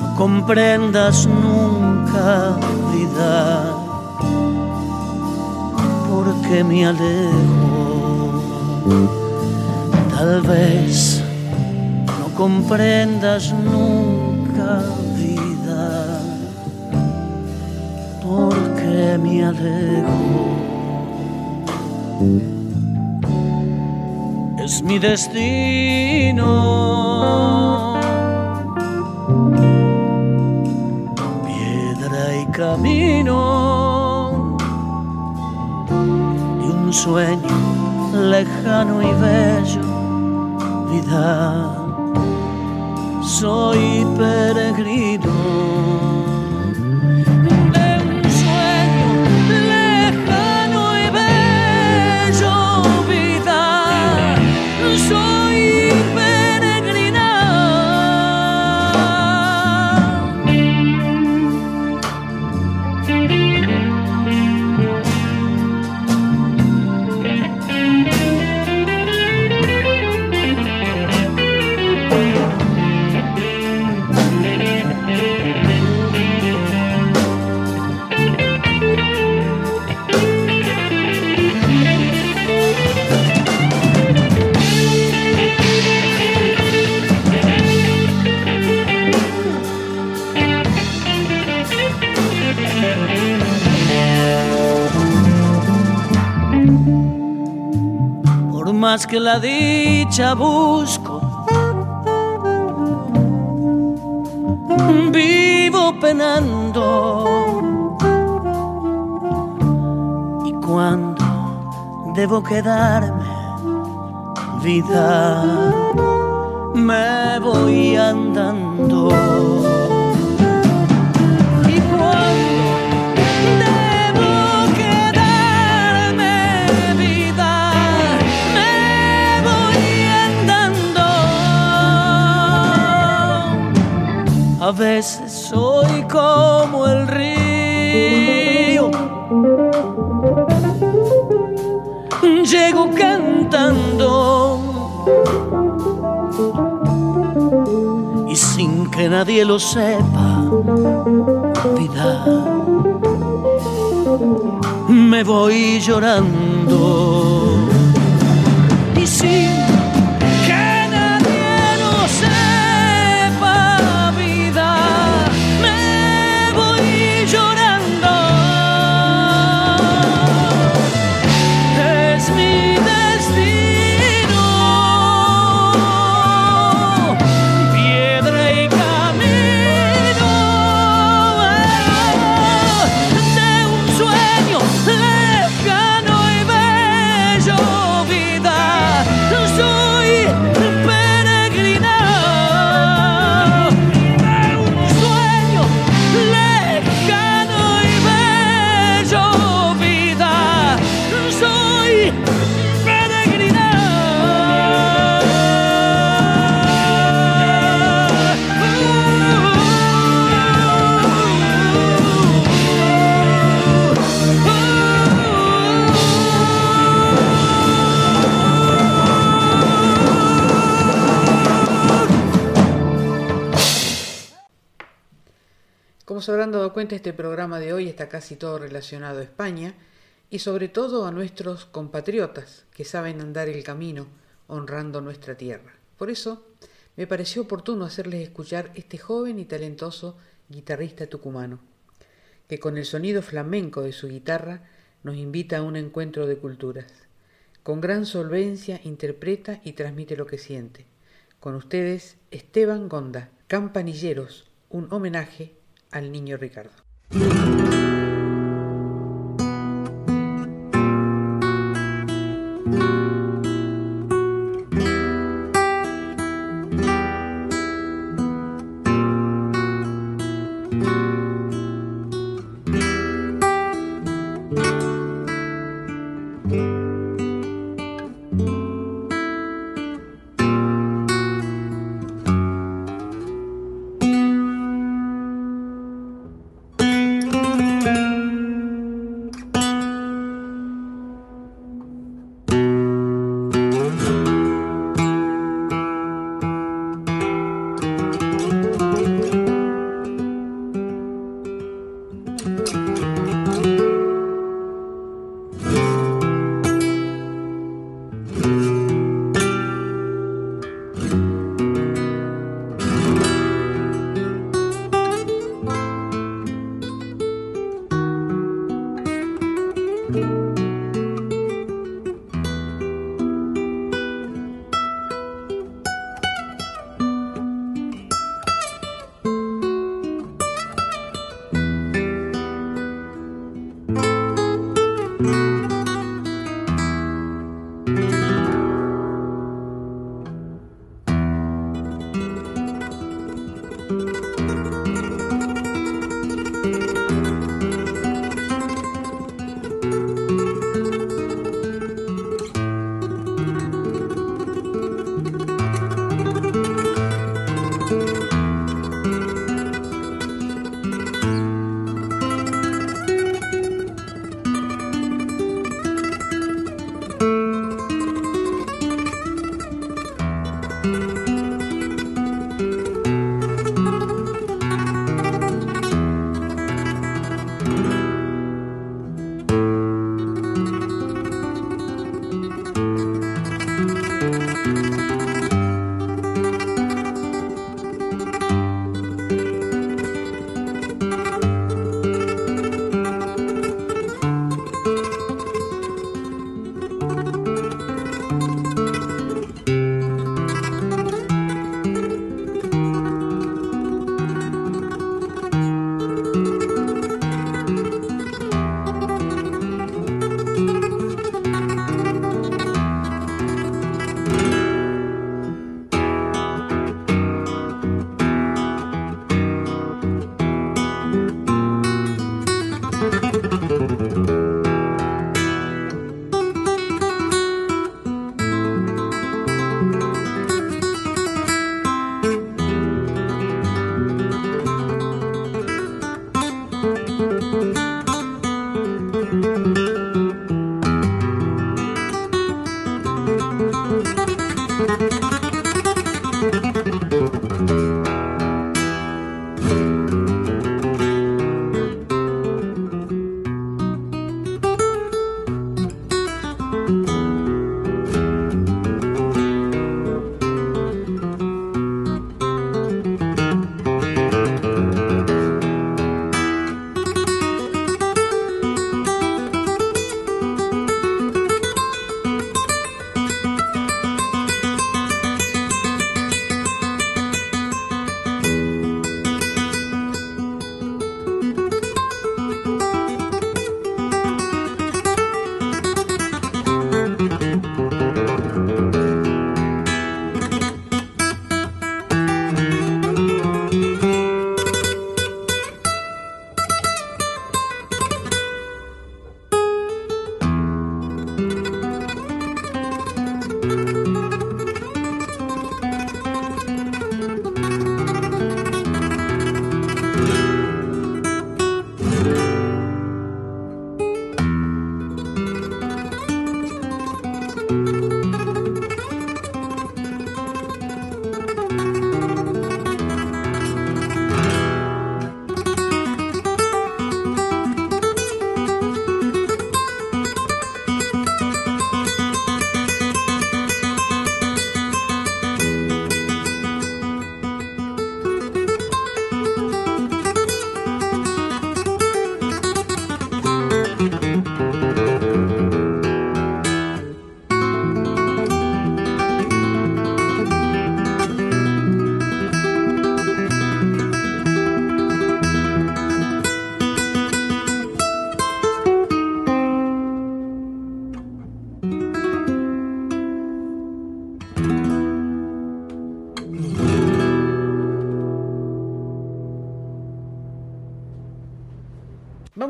no comprendas nunca, porque me alejo. Tal vez no comprendas nunca, vida, porque me alejo es mi destino. Piedra y camino sueño lejano y bello, vida. Soy peregrino más que la dicha busco. Vivo penando. Y cuando debo quedarme, vida, me voy andando. A veces soy como el río. Llego cantando y sin que nadie lo sepa, me voy llorando. Y sin este programa de hoy está casi todo relacionado a España y sobre todo a nuestros compatriotas que saben andar el camino honrando nuestra tierra. Por eso me pareció oportuno hacerles escuchar este joven y talentoso guitarrista tucumano, que con el sonido flamenco de su guitarra nos invita a un encuentro de culturas. Con gran solvencia interpreta y transmite lo que siente. Con ustedes, Esteban Gonda, Campanilleros, un homenaje al niño Ricardo.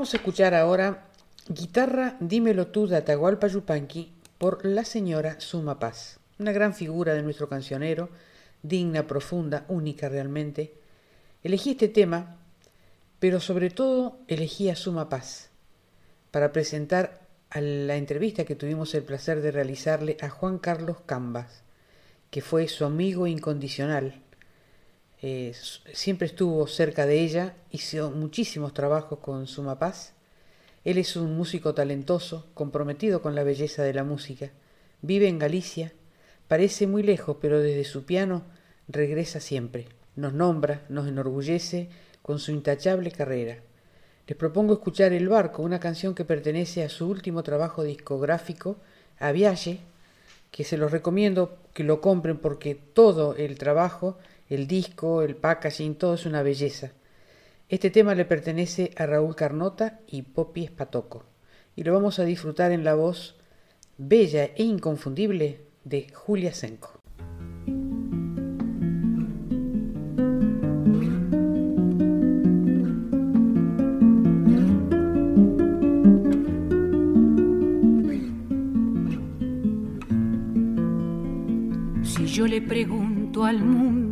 Vamos a escuchar ahora Guitarra Dímelo tú de Atahualpa Yupanqui por la señora Suma Paz, una gran figura de nuestro cancionero, digna, profunda, única realmente. Elegí este tema, pero sobre todo elegí a Suma Paz para presentar a la entrevista que tuvimos el placer de realizarle a Juan Carlos Cambas, que fue su amigo incondicional. Eh, siempre estuvo cerca de ella, hizo muchísimos trabajos con Suma Paz. Él es un músico talentoso, comprometido con la belleza de la música. Vive en Galicia, parece muy lejos, pero desde su piano regresa siempre. Nos nombra, nos enorgullece con su intachable carrera. Les propongo escuchar El Barco, una canción que pertenece a su último trabajo discográfico, A que se los recomiendo que lo compren porque todo el trabajo, el disco, el packaging, todo es una belleza. Este tema le pertenece a Raúl Carnota y Poppy Espatoco y lo vamos a disfrutar en la voz bella e inconfundible de Julia Senko. yo le pregunto al mundo,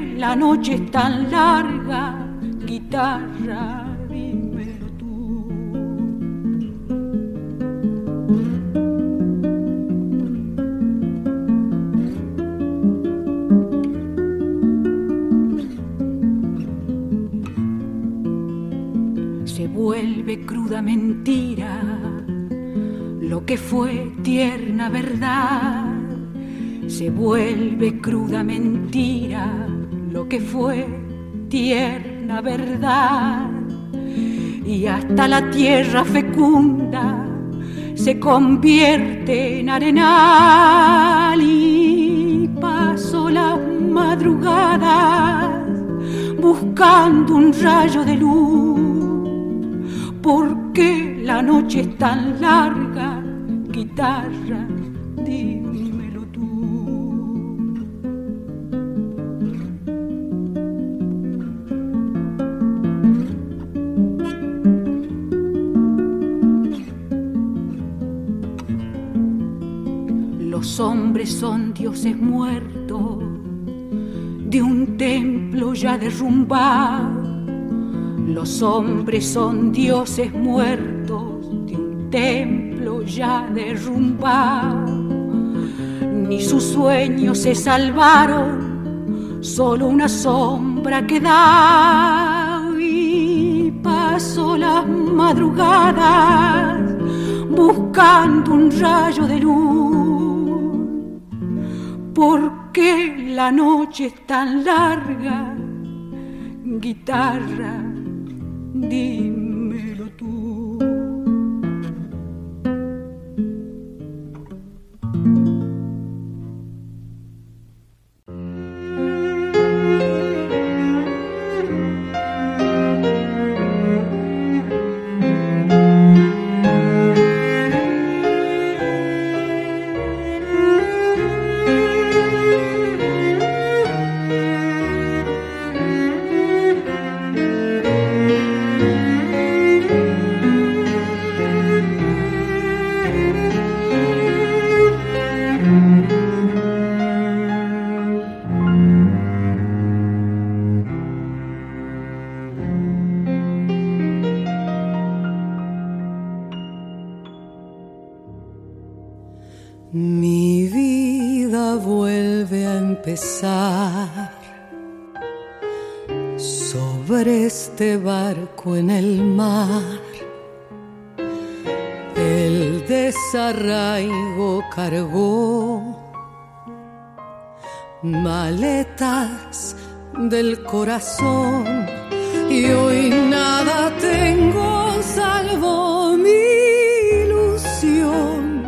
la noche es tan larga? Guitarra, dímelo tú. Se vuelve cruda mentira lo que fue tierna verdad se vuelve cruda mentira que fue tierna verdad. Y hasta la tierra fecunda se convierte en arenal y paso las madrugadas buscando un rayo de luz. Porque la noche es tan larga, guitarra, hombres son dioses muertos de un templo ya derrumbado. Los hombres son dioses muertos de un templo ya derrumbado. Ni sus sueños se salvaron, solo una sombra queda y pasó las madrugadas buscando un rayo de luz ¿Por qué la noche es tan larga? Guitarra, dímelo este barco en el mar. El desarraigo cargó maletas del corazón y hoy nada tengo salvo mi ilusión,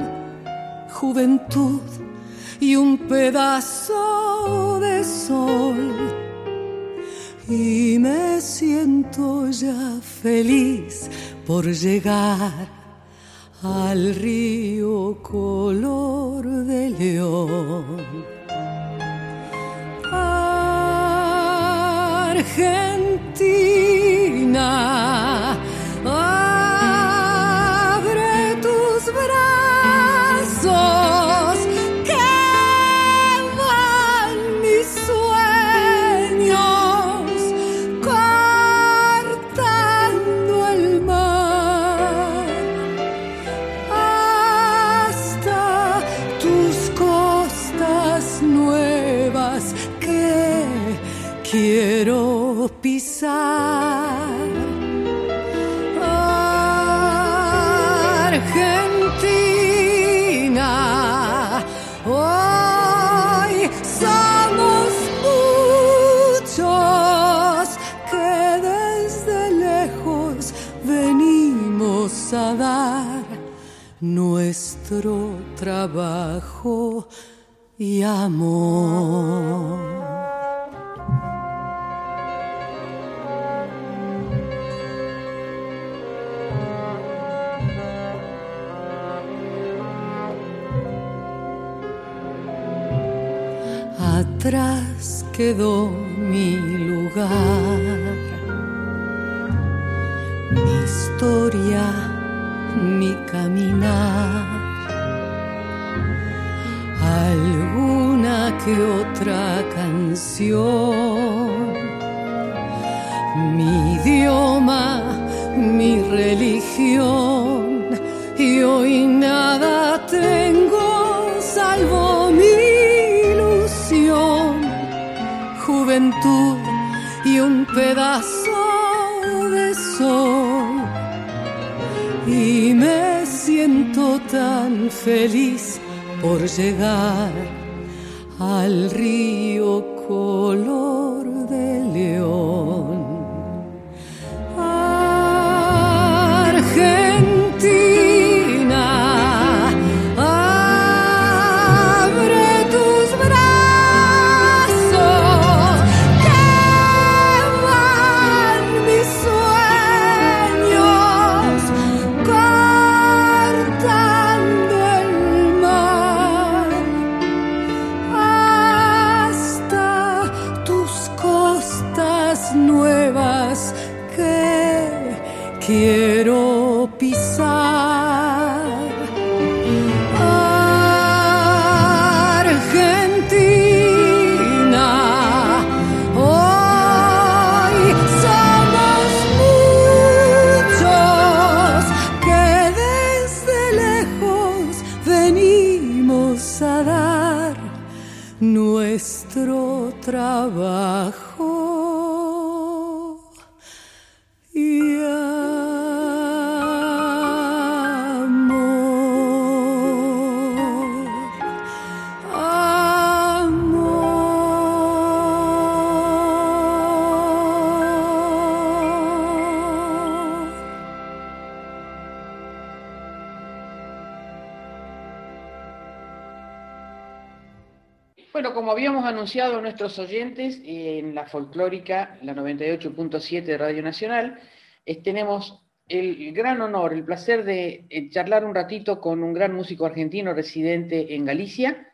juventud y un pedazo de sol y me siento ya feliz por llegar al río color de león. Argentina. Trabajo y amor. atrás quedó mi lugar, mi historia, mi caminar, alguna que otra canción, mi idioma, mi religión, y hoy nada tengo salvo mi juventud y un pedazo de sol. Y me siento tan feliz por llegar al río color de nuestro trabajo. Anunciado a nuestros oyentes en la folclórica, la 98.7 de Radio Nacional, tenemos el gran honor, el placer de eh, charlar un ratito con un gran músico argentino residente en Galicia,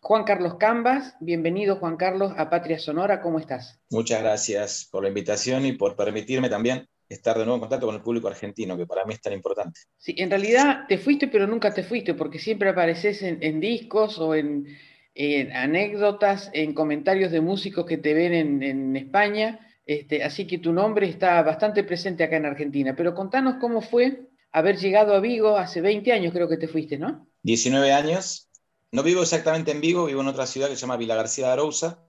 Juan Carlos Cambas. Bienvenido, Juan Carlos, a Patria Sonora. ¿Cómo estás? Muchas gracias por la invitación y por permitirme también estar de nuevo en contacto con el público argentino, que para mí es tan importante. Sí, en realidad te fuiste, pero nunca te fuiste, porque siempre apareces en discos o en, en anécdotas, en comentarios de músicos que te ven en, España. Este, así que tu nombre está bastante presente acá en Argentina. Pero contanos cómo fue haber llegado a Vigo hace 20 años, creo que te fuiste, ¿no? 19 años. No vivo exactamente en Vigo, vivo en otra ciudad que se llama Vila García de Arousa.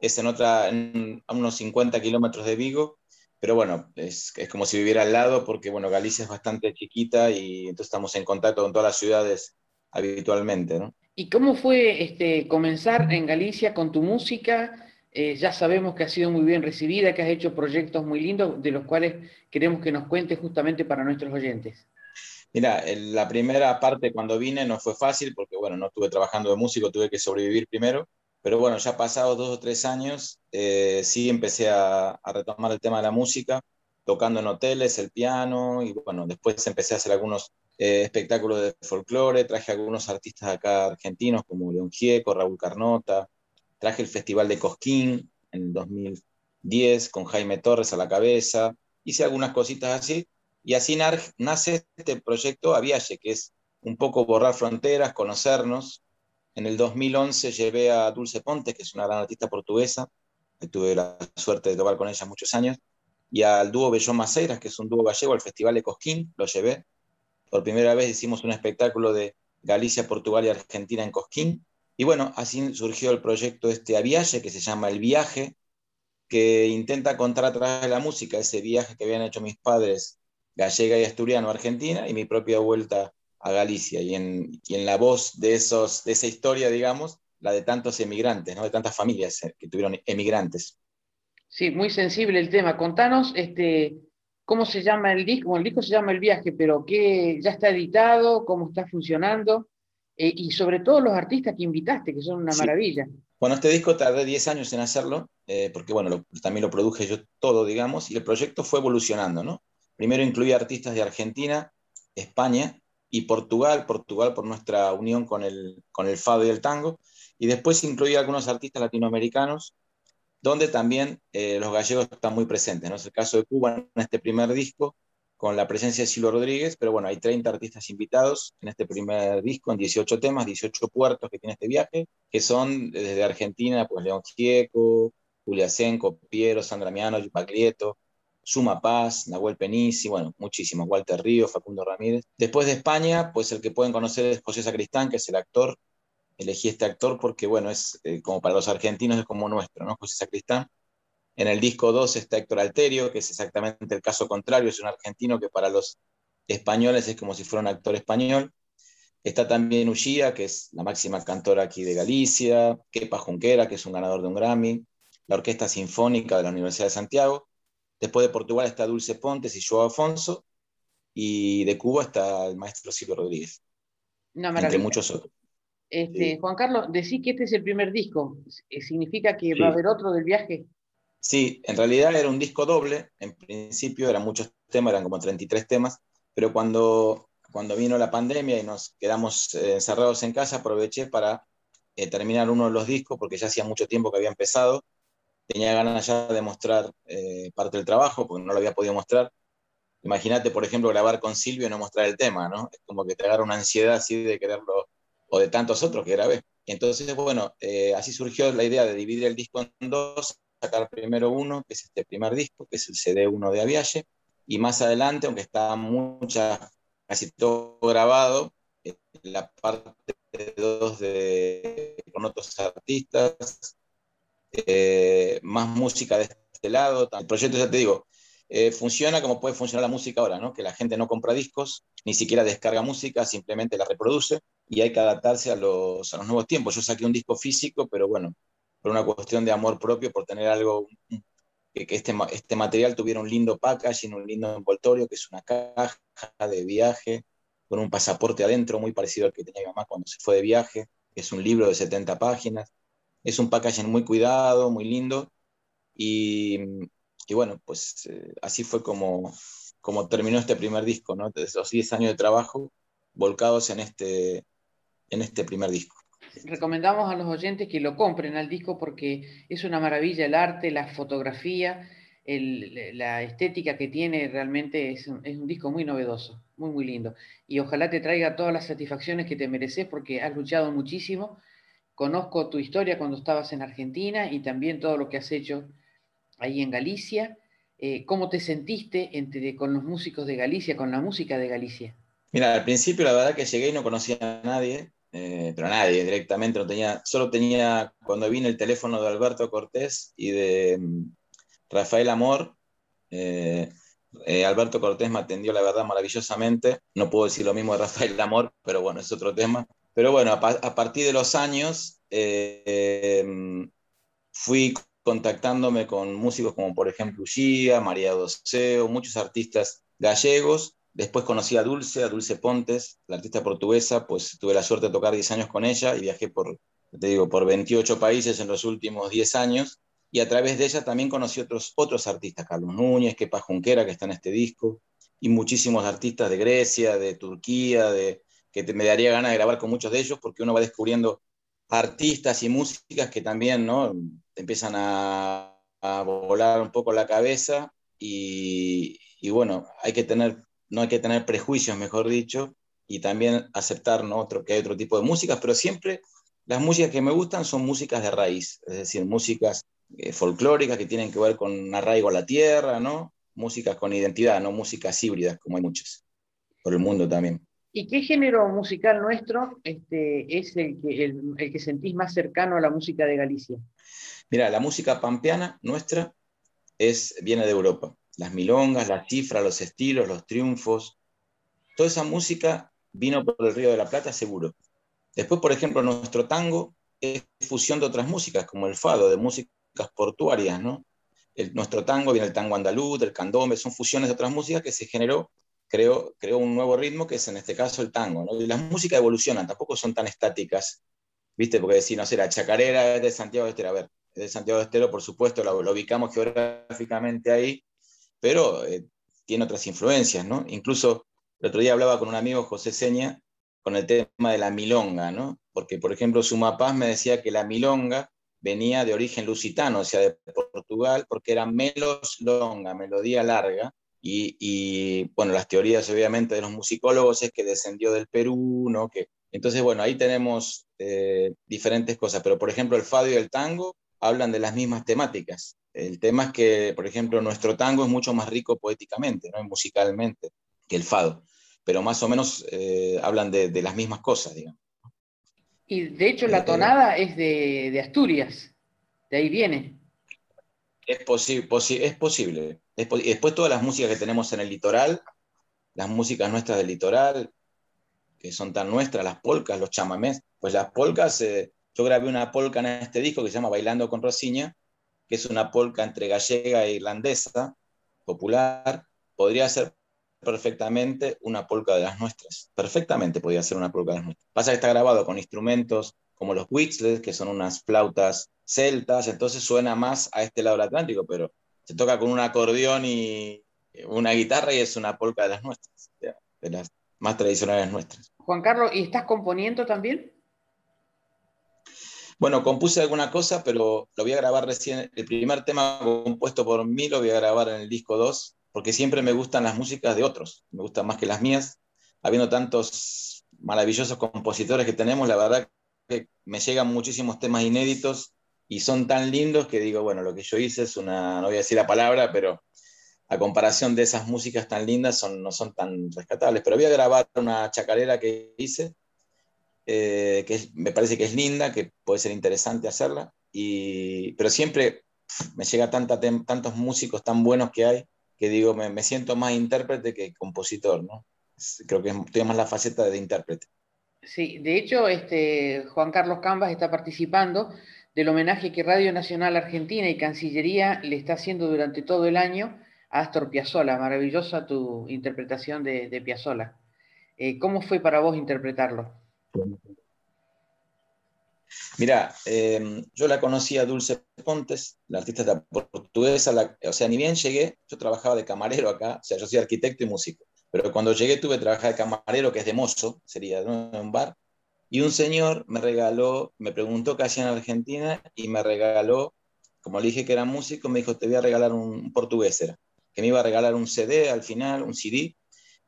Es en otra, a unos 50 kilómetros de Vigo. Pero bueno, es, es como si viviera al lado porque, bueno, Galicia es bastante chiquita y entonces estamos en contacto con todas las ciudades habitualmente, ¿no? ¿Y cómo fue este, comenzar en Galicia con tu música? Eh, ya sabemos que ha sido muy bien recibida, que has hecho proyectos muy lindos, de los cuales queremos que nos cuentes justamente para nuestros oyentes. Mira, la primera parte cuando vine no fue fácil porque, bueno, no estuve trabajando de músico, tuve que sobrevivir primero, pero bueno, ya pasados dos o tres años, eh, sí empecé a, a, retomar el tema de la música, tocando en hoteles, el piano, y bueno, después empecé a hacer algunos eh, espectáculos de folclore, traje algunos artistas acá argentinos como León Gieco, Raúl Carnota, traje el Festival de Cosquín en el 2010 con Jaime Torres a la cabeza, hice algunas cositas así, y así nace este proyecto Avialle, que es un poco borrar fronteras, conocernos. En el 2011 llevé a Dulce Pontes, que es una gran artista portuguesa, tuve la suerte de tocar con ella muchos años, y al dúo Bellón Maceiras, que es un dúo gallego, al Festival de Cosquín, lo llevé. Por primera vez hicimos un espectáculo de Galicia, Portugal y Argentina en Cosquín. Y bueno, así surgió el proyecto este Aviaje, que se llama El Viaje, que intenta contar a través de la música ese viaje que habían hecho mis padres, gallega y asturiano a Argentina, y mi propia vuelta a Galicia. Y en, en la voz de, esos, de esa historia, digamos, la de tantos emigrantes, ¿no? de tantas familias eh, que tuvieron emigrantes. Sí, muy sensible el tema. Contanos este, cómo se llama el disco. el disco se llama El Viaje, pero ¿qué, ya está editado, cómo está funcionando, eh, y sobre todo los artistas que invitaste, que son una maravilla. Bueno, este disco tardé 10 años en hacerlo, eh, porque bueno, también lo produje yo todo, digamos, y el proyecto fue evolucionando, ¿no? Primero incluía artistas de Argentina, España y Portugal, Portugal por nuestra unión con el, con el fado y el tango, y después incluía algunos artistas latinoamericanos, donde también eh, los gallegos están muy presentes, ¿no? Es el caso de Cuba en este primer disco, con la presencia de Silvio Rodríguez, pero bueno, hay 30 artistas invitados en este primer disco, en 18 temas, 18 puertos que tiene este viaje, que son desde Argentina, pues León Gieco, Julia Senco, Piero, Sandra Miano, Baglietto, Suma Paz, Nahuel Penici, bueno, muchísimos, Walter Río, Facundo Ramírez. Después de España, pues el que pueden conocer es José Sacristán, que es el actor. Elegí este actor porque, bueno, es eh, como para los argentinos, es como nuestro, ¿no? José Sacristán en el disco 2 está Héctor Alterio, que es exactamente el caso contrario, es un argentino que para los españoles es como si fuera un actor español. Está también Ushia, que es la máxima cantora aquí de Galicia, Kepa Junquera, que es un ganador de un Grammy, la Orquesta Sinfónica de la Universidad de Santiago. Después de Portugal está Dulce Pontes y Joao Afonso, y de Cuba está el maestro Silvio Rodríguez, entre muchos otros. Este, Juan Carlos, decís que este es el primer disco, ¿significa que va a haber otro del viaje? Sí, en realidad era un disco doble, en principio eran muchos temas, eran como 33 temas, pero cuando, cuando vino la pandemia y nos quedamos eh, encerrados en casa, aproveché para eh, terminar uno de los discos, porque ya hacía mucho tiempo que había empezado, tenía ganas ya de mostrar eh, parte del trabajo, porque no lo había podido mostrar. Imagínate, por ejemplo, grabar con Silvio y no mostrar el tema, ¿no? Es como que te agarra una ansiedad así de quererlo, o de tantos otros que grabé. Entonces, bueno, así surgió la idea de dividir el disco en dos, sacar primero uno, que es este primer disco, que es el CD1 de Aviaje, y más adelante, aunque está mucha, casi todo grabado, eh, la parte 2 de, con otros artistas, eh, más música de este lado. El proyecto, ya te digo, eh, funciona como puede funcionar la música ahora, ¿no? que la gente no compra discos, ni siquiera descarga música, simplemente la reproduce y hay que adaptarse a los, a los nuevos tiempos. Yo saqué un disco físico, pero bueno, por una cuestión de amor propio, por tener algo, que, este, este material tuviera un lindo packaging, un lindo envoltorio, que es una caja de viaje con un pasaporte adentro, muy parecido al que tenía mi mamá cuando se fue de viaje. Es un libro de 70 páginas. Es un packaging muy cuidado, muy lindo. Y, y bueno, pues eh, así fue como, como terminó este primer disco, ¿no? Esos 10 años de trabajo volcados en este, en este primer disco recomendamos a los oyentes que lo compren al disco porque es una maravilla el arte, la fotografía, la estética que tiene, realmente es un, disco muy novedoso, muy, muy lindo. Y ojalá te traiga todas las satisfacciones que te mereces porque has luchado muchísimo. Conozco tu historia cuando estabas en Argentina y también todo lo que has hecho ahí en Galicia. Eh, ¿Cómo te sentiste con los músicos de Galicia, con la música de Galicia? Mira, al principio la verdad que llegué y no conocía a nadie, eh, pero nadie directamente no tenía, solo tenía cuando vine el teléfono de Alberto Cortés y de mm, Rafael Amor. Eh, Alberto Cortés me atendió, la verdad, maravillosamente. No puedo decir lo mismo de Rafael Amor, pero bueno, es otro tema. Pero bueno, a, partir de los años mm, fui contactándome con músicos como por ejemplo Gia, María Doceo, muchos artistas gallegos Después conocí a Dulce, a Dulce Pontes, la artista portuguesa, pues tuve la suerte de tocar 10 años con ella y viajé por, te digo, por 28 países en los últimos 10 años. Y a través de ella también conocí otros, otros artistas, Carlos Núñez, Kepa Junquera, que está en este disco, y muchísimos artistas de Grecia, de Turquía, de, que me daría ganas de grabar con muchos de ellos, porque uno va descubriendo artistas y músicas que también ¿no? Empiezan a, volar un poco la cabeza y, bueno, hay que tener no hay que tener prejuicios, mejor dicho, y también aceptar ¿no? otro, que hay otro tipo de músicas, pero siempre las músicas que me gustan son músicas de raíz, es decir, músicas eh, folclóricas que tienen que ver con arraigo a la tierra, ¿no? músicas con identidad, no músicas híbridas, como hay muchas, por el mundo también. ¿Y qué género musical nuestro este, es el que, el que sentís más cercano a la música de Galicia? Mira, la música pampeana nuestra es, viene de Europa. Las milongas, las cifras, los estilos, los triunfos, toda esa música vino por el Río de la Plata seguro. Después, por ejemplo, nuestro tango es fusión de otras músicas, como el fado, de músicas portuarias, ¿no? El, nuestro tango viene el tango andaluz, del candombe, son fusiones de otras músicas que se generó, creó, creó un nuevo ritmo que es en este caso el tango. Y las músicas evolucionan, tampoco son tan estáticas, ¿viste? Porque decir, no sé, la chacarera de Santiago de a ver, de Santiago de Estero, por supuesto, lo, ubicamos geográficamente ahí, pero eh, tiene otras influencias, ¿no? Incluso el otro día hablaba con un amigo, José Seña, con el tema de la milonga, ¿no? Porque, por ejemplo, Sumapaz me decía que la milonga venía de origen lusitano, o sea, de Portugal, porque era melos longa, melodía larga, y, bueno, las teorías obviamente de los musicólogos es que descendió del Perú, ¿no? Que, entonces, bueno, ahí tenemos eh, diferentes cosas, pero por ejemplo el fado y el tango hablan de las mismas temáticas. El tema es que, por ejemplo, nuestro tango es mucho más rico poéticamente, ¿no? musicalmente, que el fado pero más o menos eh, hablan de, las mismas cosas, digamos. Y de hecho la eh, tonada es de, Asturias, de ahí viene. Es, es posible. y después todas las músicas que tenemos en el litoral, las músicas nuestras del litoral, que son tan nuestras, las polcas, los chamamés, pues las polcas, eh, yo grabé una polca en este disco que se llama Bailando con Rosiña, que es una polca entre gallega e irlandesa, popular, podría ser perfectamente una polca de las nuestras. Perfectamente podía ser una polca de las nuestras. Pasa que está grabado con instrumentos como los whistles, que son unas flautas celtas, entonces suena más a este lado del Atlántico, pero se toca con un acordeón y una guitarra y es una polca de las nuestras, de las más tradicionales nuestras. Juan Carlos, ¿y estás componiendo también? Bueno, compuse alguna cosa, pero lo voy a grabar recién. El primer tema compuesto por mí lo voy a grabar en el disco 2, porque siempre me gustan las músicas de otros, me gustan más que las mías. Habiendo tantos maravillosos compositores que tenemos, la verdad que me llegan muchísimos temas inéditos y son tan lindos que digo, bueno, lo que yo hice es una, no voy a decir la palabra, pero a comparación de esas músicas tan lindas no son tan rescatables. Pero voy a grabar una chacarera que hice, eh, que me parece que es linda, que puede ser interesante hacerla, y, pero siempre me llega tanta, tantos músicos tan buenos que hay que digo, me, siento más intérprete que compositor, ¿no? Creo que estoy más la faceta de intérprete. Sí, de hecho, este, Juan Carlos Cambas está participando del homenaje que Radio Nacional Argentina y Cancillería le está haciendo durante todo el año a Astor Piazzolla. Maravillosa tu interpretación de, de Piazzolla. Eh, ¿Cómo fue para vos interpretarlo? Mira, em, yo la conocí a Dulce Pontes, la artista portuguesa, o sea, ni bien llegué, yo trabajaba de camarero acá, o sea, yo soy arquitecto y músico, pero cuando llegué tuve que trabajar de camarero, que es de mozo, sería ¿no? en un bar, y un señor me regaló, me preguntó qué hacía en Argentina y me regaló, como le dije que era músico, me dijo, te voy a regalar un, portugués, que me iba a regalar un CD al final, un CD,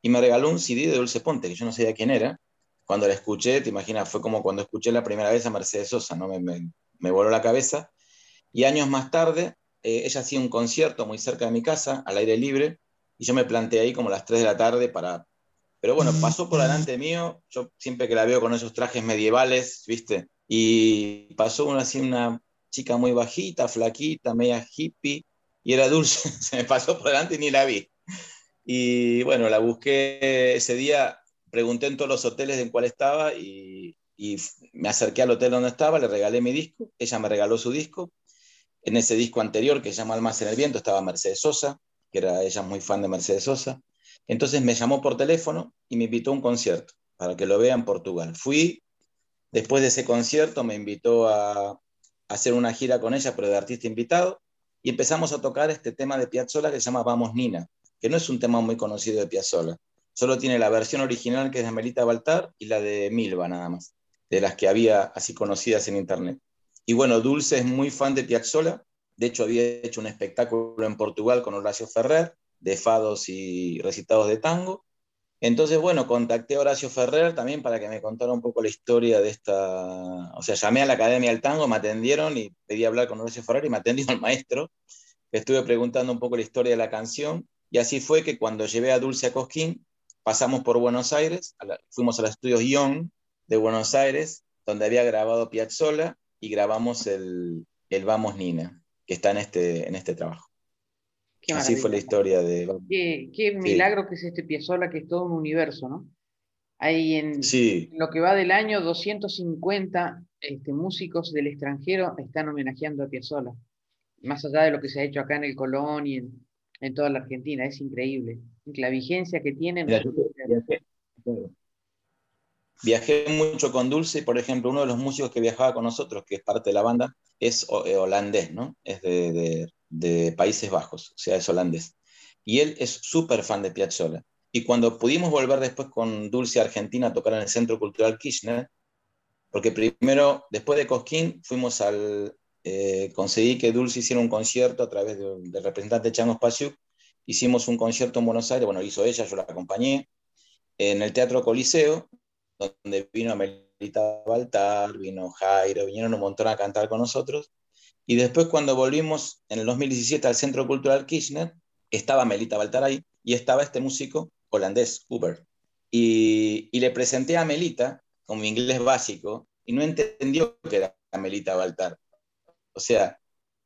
y me regaló un CD de Dulce Ponte, que yo no sabía quién era, cuando la escuché, te imaginas, fue como cuando escuché la primera vez a Mercedes Sosa, ¿no? Me, voló la cabeza. Y años más tarde, eh, ella hacía un concierto muy cerca de mi casa, al aire libre, y yo me planteé ahí como a las 3 de la tarde para... Pero bueno, pasó por delante mío, yo siempre que la veo con esos trajes medievales, ¿viste? Y pasó una, así una chica muy bajita, flaquita, media hippie, y era dulce, [LAUGHS] se me pasó por delante y ni la vi. Y bueno, la busqué ese día, pregunté en todos los hoteles en cuál estaba y, me acerqué al hotel donde estaba, le regalé mi disco, ella me regaló su disco. En ese disco anterior, que se llama Almas en el Viento, estaba Mercedes Sosa, que era ella muy fan de Mercedes Sosa. Entonces me llamó por teléfono y me invitó a un concierto para que lo vea en Portugal. Fui, después de ese concierto me invitó a, hacer una gira con ella, pero de artista invitado, y empezamos a tocar este tema de Piazzolla que se llama Vamos Nina, que no es un tema muy conocido de Piazzolla. Solo tiene la versión original que es de Melita Baltar y la de Milva nada más, de las que había así conocidas en internet. Y bueno, Dulce es muy fan de Piazzolla, de hecho había hecho un espectáculo en Portugal con Horacio Ferrer, de fados y recitados de tango. Entonces, bueno, contacté a Horacio Ferrer también para que me contara un poco la historia de esta... O sea, llamé a la Academia del Tango, me atendieron y pedí hablar con Horacio Ferrer y me atendió el maestro. Estuve preguntando un poco la historia de la canción y así fue que cuando llevé a Dulce a Cosquín, pasamos por Buenos Aires, fuimos a los estudios Young de Buenos Aires, donde había grabado Piazzolla, y grabamos el, el Vamos Nina, que está en este, en este trabajo. Así fue la historia de... Qué, milagro que es este Piazzolla, que es todo un universo, ¿no? Hay en, lo que va del año 250 este, músicos del extranjero están homenajeando a Piazzolla, más allá de lo que se ha hecho acá en el Colón y en, toda la Argentina, es increíble. La vigencia que tienen. Viajé mucho con Dulce, por ejemplo, uno de los músicos que viajaba con nosotros, que es parte de la banda, es eh, holandés, ¿no? Es de, Países Bajos, o sea, es holandés. Y él es súper fan de Piazzolla. Y cuando pudimos volver después con Dulce a Argentina a tocar en el Centro Cultural Kirchner, porque primero, después de Cosquín, fuimos al. Eh, conseguí que Dulce hiciera un concierto a través del representante Changos Pasiuk. Hicimos un concierto en Buenos Aires, bueno, hizo ella, yo la acompañé, en el Teatro Coliseo, donde vino Melita Baltar, vino Jairo, vinieron un montón a cantar con nosotros. Y después cuando volvimos en el 2017 al Centro Cultural Kirchner, estaba Melita Baltar ahí y estaba este músico holandés, Uber. Y, y le presenté a Melita con mi inglés básico y no entendió que era Melita Baltar. O sea,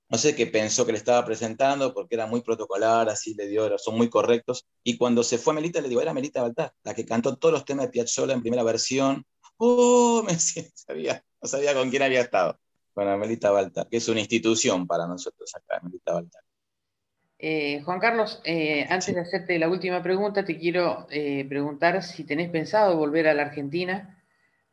no sé qué pensó que le estaba presentando porque era muy protocolar, así le dio, son muy correctos. Y cuando se fue Melita, le digo, era Melita Baltar, la que cantó todos los temas de Piazzolla en primera versión. ¡Oh! Me [LAUGHS] sabía, no sabía con quién había estado. Con Melita Baltar, que es una institución para nosotros acá, Melita Baltar. Eh, Juan Carlos, eh, antes de hacerte la última pregunta, te quiero eh, preguntar si tenés pensado volver a la Argentina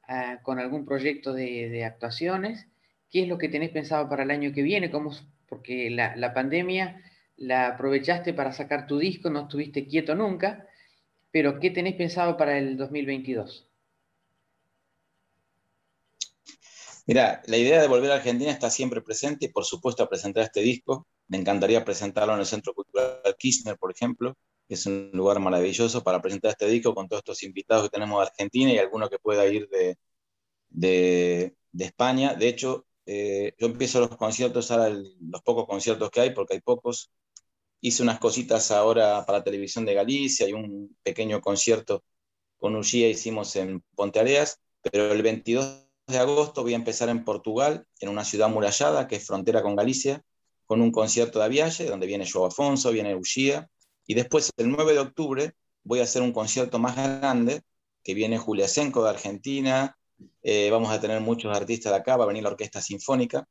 ah, con algún proyecto de, de actuaciones ¿Qué es lo que tenés pensado para el año que viene? ¿Cómo, porque la, pandemia la aprovechaste para sacar tu disco, no estuviste quieto nunca, pero ¿qué tenés pensado para el 2022? Mira, la idea de volver a Argentina está siempre presente y por supuesto a presentar este disco. Me encantaría presentarlo en el Centro Cultural Kirchner, por ejemplo, que es un lugar maravilloso para presentar este disco con todos estos invitados que tenemos de Argentina y alguno que pueda ir de, de, de España. De hecho, eh, yo empiezo los conciertos, ahora los pocos conciertos que hay, porque hay pocos. Hice unas cositas ahora para televisión de Galicia, hay un pequeño concierto con Uxía hicimos en Ponte Areas, pero el 22 de agosto voy a empezar en Portugal, en una ciudad murallada que es frontera con Galicia, con un concierto de Aviaje, donde viene Joe Afonso, viene Uxía, y después el 9 de octubre voy a hacer un concierto más grande, que viene Julia Senco de Argentina, eh, vamos a tener muchos artistas de acá, va a venir la Orquesta Sinfónica.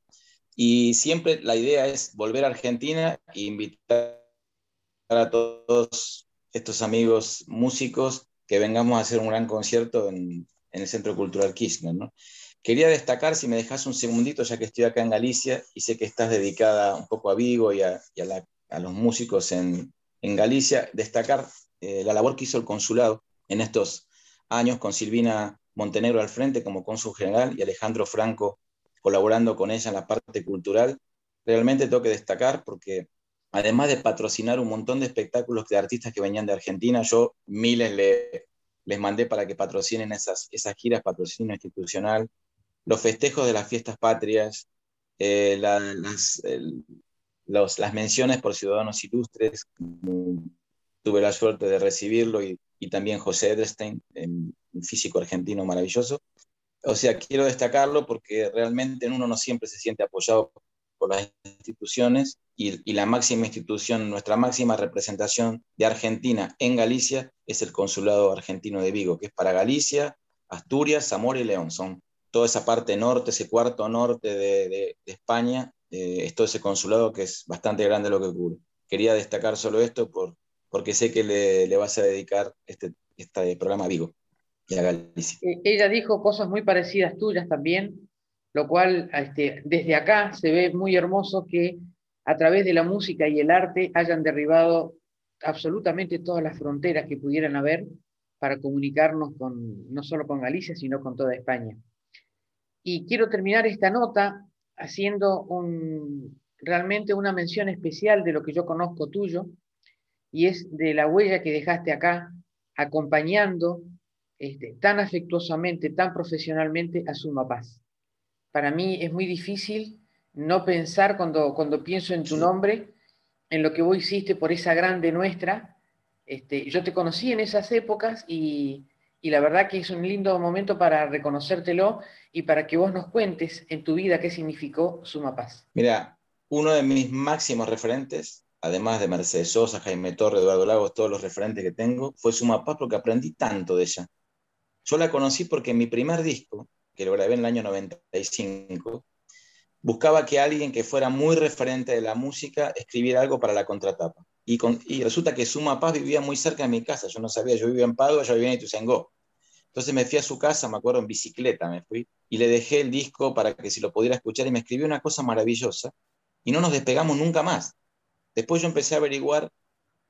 Y siempre la idea es volver a Argentina e invitar a todos estos amigos músicos que vengamos a hacer un gran concierto en, el Centro Cultural Kirchner. Quería destacar, si me dejas un segundito, ya que estoy acá en Galicia y sé que estás dedicada un poco a Vigo y a, los músicos en, Galicia, destacar eh, la labor que hizo el consulado en estos años con Silvina Montenegro al frente como cónsul general y Alejandro Franco colaborando con ella en la parte cultural. Realmente tengo que destacar porque además de patrocinar un montón de espectáculos de artistas que venían de Argentina, yo miles les mandé para que patrocinen esas, esas giras, patrocinio institucional, los festejos de las fiestas patrias, eh, las, las menciones por ciudadanos ilustres, tuve la suerte de recibirlo y, y también José Edelstein, un físico argentino maravilloso. O sea, quiero destacarlo porque realmente uno no siempre se siente apoyado por las instituciones y, y, la máxima institución, nuestra máxima representación de Argentina en Galicia es el Consulado Argentino de Vigo, que es para Galicia, Asturias, Zamora y León. Son toda esa parte norte, ese cuarto norte de, de, España, eh, es todo ese consulado que es bastante grande lo que cubre. Quería destacar solo esto por, porque sé que le, vas a dedicar este, este programa a Vigo. Eh, ella dijo cosas muy parecidas tuyas también, lo cual este, desde acá se ve muy hermoso que a través de la música y el arte hayan derribado absolutamente todas las fronteras que pudieran haber para comunicarnos con, no solo con Galicia, sino con toda España. Y quiero terminar esta nota haciendo un, realmente una mención especial de lo que yo conozco tuyo, y es de la huella que dejaste acá, acompañando este, tan afectuosamente, tan profesionalmente a Suma Paz. Para mí es muy difícil no pensar cuando, cuando pienso en tu nombre, en lo que vos hiciste por esa grande nuestra. Este, yo te conocí en esas épocas y, y la verdad que es un lindo momento para reconocértelo y para que vos nos cuentes en tu vida qué significó Suma Paz. Mira, uno de mis máximos referentes además de Mercedes Sosa, Jaime Torre, Eduardo Lagos, todos los referentes que tengo, fue Suma Paz porque aprendí tanto de ella. Yo la conocí porque en mi primer disco, que lo grabé en el año 95, buscaba que alguien que fuera muy referente de la música escribiera algo para la contratapa. Y, resulta que Suma Paz vivía muy cerca de mi casa. Yo no sabía, yo vivía en Padua, yo vivía en Ituzaingó. Entonces me fui a su casa, me acuerdo, en bicicleta me fui, y le dejé el disco para que si lo pudiera escuchar, y me escribió una cosa maravillosa, y no nos despegamos nunca más. Después yo empecé a averiguar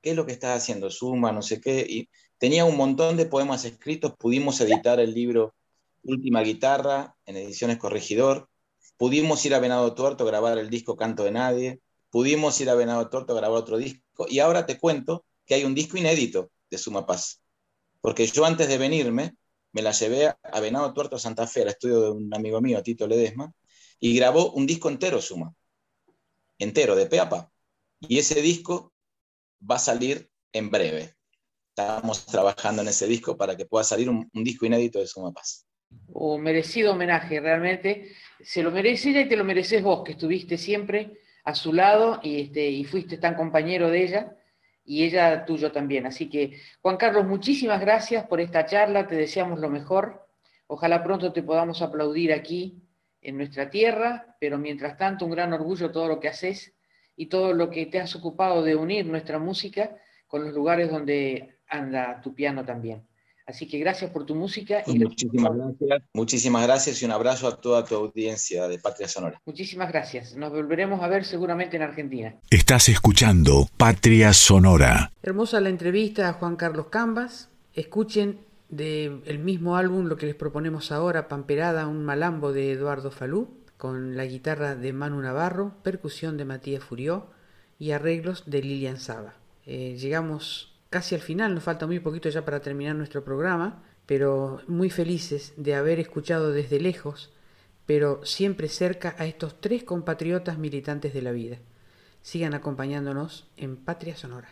qué es lo que estaba haciendo Suma, no sé qué, y tenía un montón de poemas escritos, pudimos editar el libro Última Guitarra en Ediciones Corregidor, pudimos ir a Venado Tuerto a grabar el disco Canto de Nadie, pudimos ir a Venado Tuerto a grabar otro disco, y ahora te cuento que hay un disco inédito de Suma Paz, porque yo antes de venirme me la llevé a Venado Tuerto, Santa Fe, al estudio de un amigo mío, Tito Ledesma, y grabó un disco entero Suma, entero, de pe a pa. Y ese disco va a salir en breve. Estamos trabajando en ese disco para que pueda salir un, disco inédito de Suma Paz. Un merecido homenaje, realmente. Se lo merece ella y te lo mereces vos, que estuviste siempre a su lado y, este, y fuiste tan compañero de ella y ella tuyo también. Así que, Juan Carlos, muchísimas gracias por esta charla, te deseamos lo mejor. Ojalá pronto te podamos aplaudir aquí en nuestra tierra, pero mientras tanto un gran orgullo todo lo que haces y todo lo que te has ocupado de unir nuestra música con los lugares donde anda tu piano también. Así que gracias por tu música. Y muchísimas gracias. Muchísimas gracias y un abrazo a toda tu audiencia de Patria Sonora. Muchísimas gracias. Nos volveremos a ver seguramente en Argentina. Estás escuchando Patria Sonora. Hermosa la entrevista a Juan Carlos Cambas. Escuchen del mismo álbum lo que les proponemos ahora, Pamperada, un malambo de Eduardo Falú, con la guitarra de Manu Navarro, percusión de Matías Furió y arreglos de Lilian Saba. Eh, llegamos casi al final, nos falta muy poquito ya para terminar nuestro programa, pero muy felices de haber escuchado desde lejos, pero siempre cerca a estos tres compatriotas militantes de la vida. Sigan acompañándonos en Patria Sonora.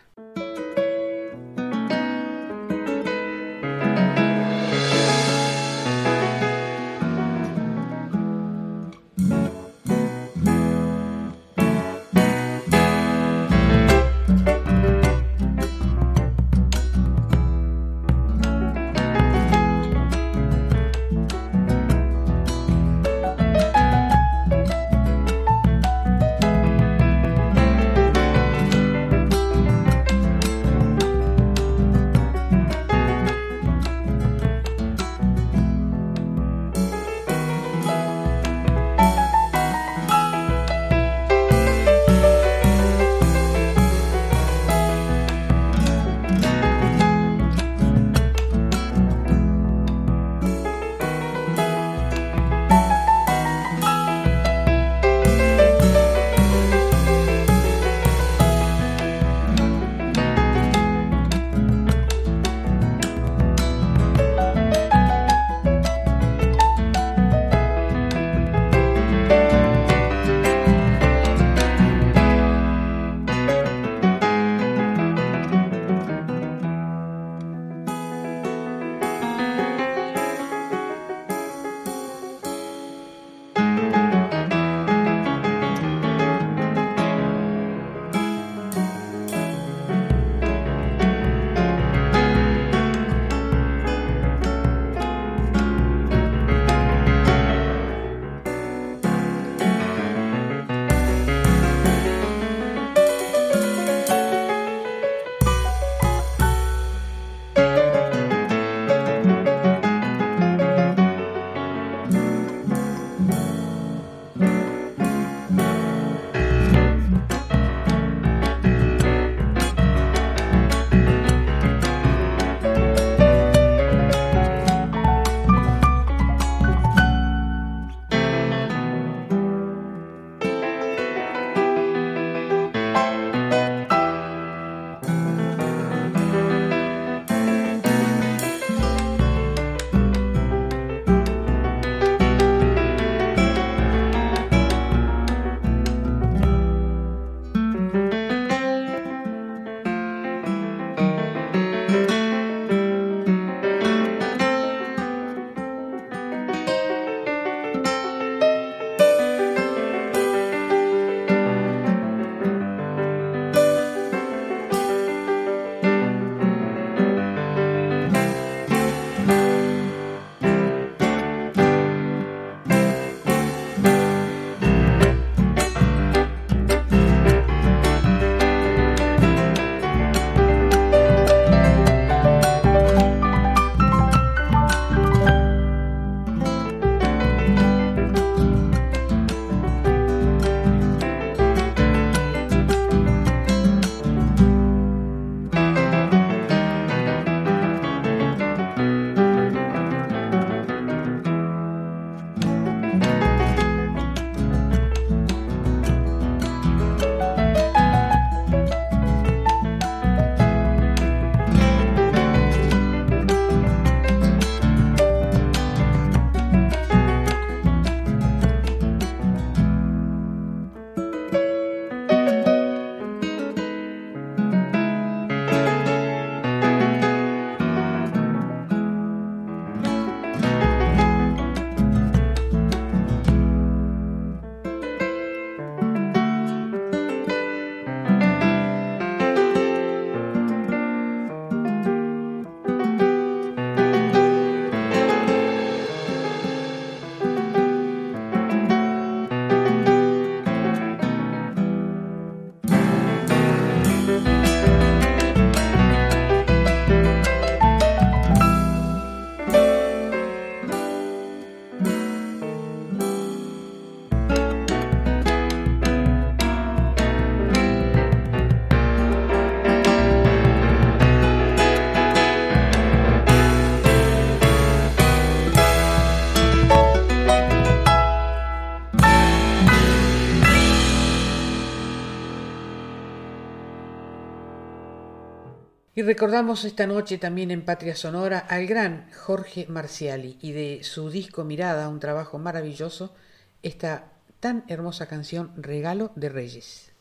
Y recordamos esta noche también en Patria Sonora al gran Jorge Marciali y de su disco Mirada, un trabajo maravilloso, esta tan hermosa canción Regalo de Reyes.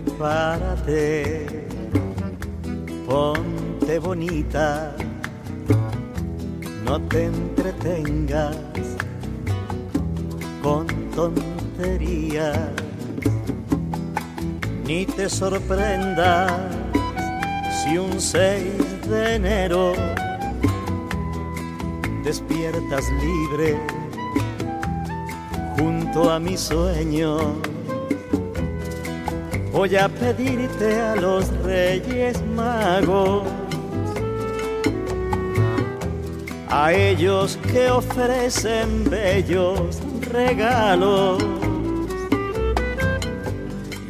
Prepárate, ponte bonita, no te entretengas con tonterías, ni te sorprendas si un 6 de enero despiertas libre junto a mi sueño voy a pedirte a los reyes magos, a ellos que ofrecen bellos regalos.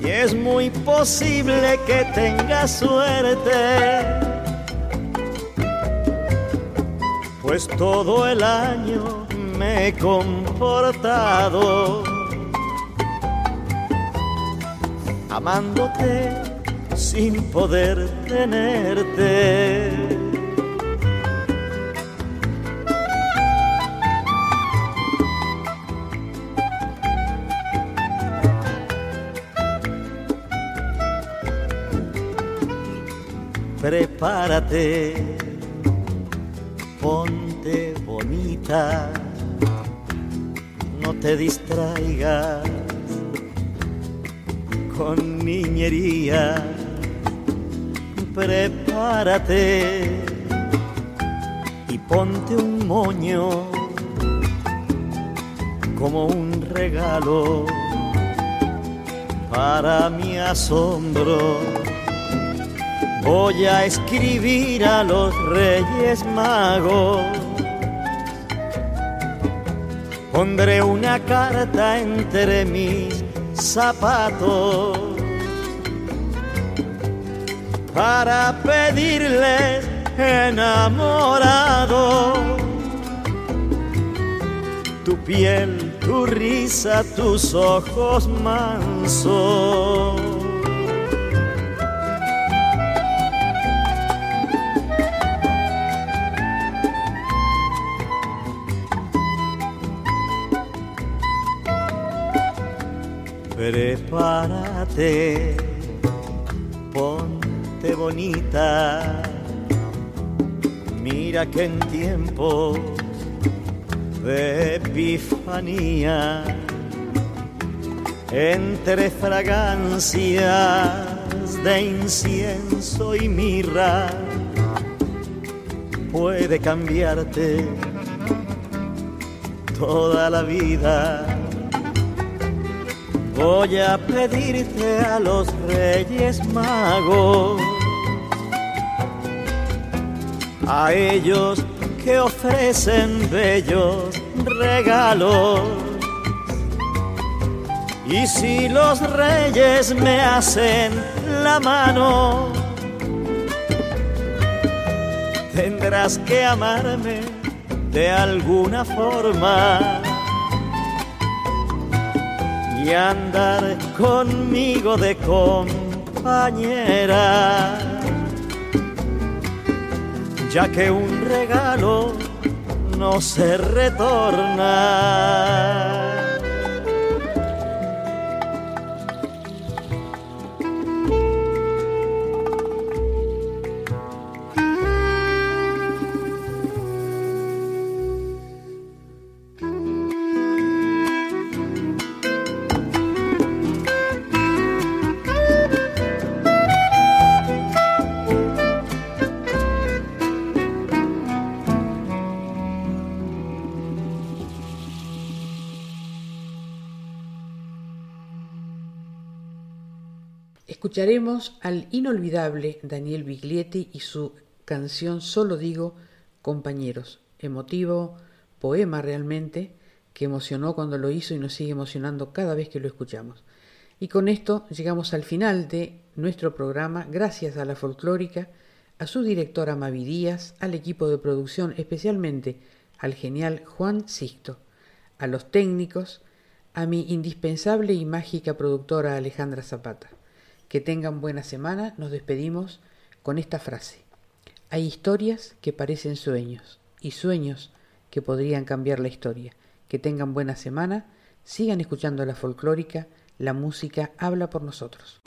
Y es muy posible que tengas suerte, pues todo el año me he comportado amándote sin poder tenerte. Prepárate, ponte bonita, no te distraigas con niñería. Prepárate y ponte un moño como un regalo para mi asombro. Voy a escribir a los reyes magos. Pondré una carta entre mis zapatos para pedirles enamorado tu piel, tu risa, tus ojos mansos. Prepárate, ponte bonita. Mira que en tiempos de epifanía, entre fragancias de incienso y mirra, puede cambiarte toda la vida Voy a pedirte a los reyes magos, a ellos que ofrecen bellos regalos. Y si los reyes me hacen la mano, tendrás que amarme de alguna forma y andar conmigo de compañera, ya que un regalo no se retorna. Escucharemos al inolvidable Daniel Biglietti y su canción Solo digo compañeros, emotivo poema realmente que emocionó cuando lo hizo y nos sigue emocionando cada vez que lo escuchamos. Y con esto llegamos al final de nuestro programa, gracias a la folclórica, a su directora Mavi Díaz, al equipo de producción, especialmente al genial Juan Sixto, a los técnicos, a mi indispensable y mágica productora Alejandra Zapata. Que tengan buena semana, nos despedimos con esta frase. Hay historias que parecen sueños y sueños que podrían cambiar la historia. Que tengan buena semana, sigan escuchando la folclórica, la música habla por nosotros.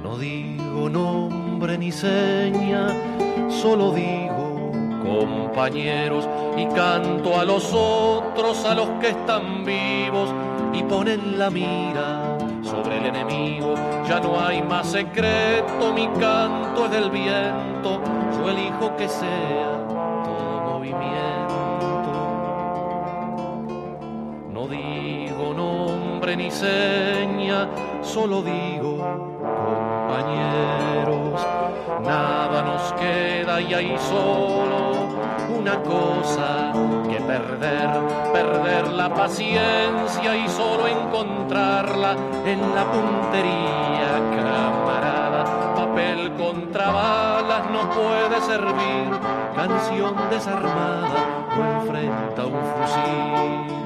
No digo nombre ni seña, solo digo compañeros y canto a los otros, a los que están vivos y ponen la mira sobre el enemigo. Ya no hay más secreto, mi canto es del viento, yo elijo que sea todo movimiento. Nombre ni seña, solo digo compañeros. Nada nos queda y hay solo una cosa que perder, perder la paciencia y solo encontrarla en la puntería, camarada. Papel contra balas no puede servir, canción desarmada o enfrenta un fusil.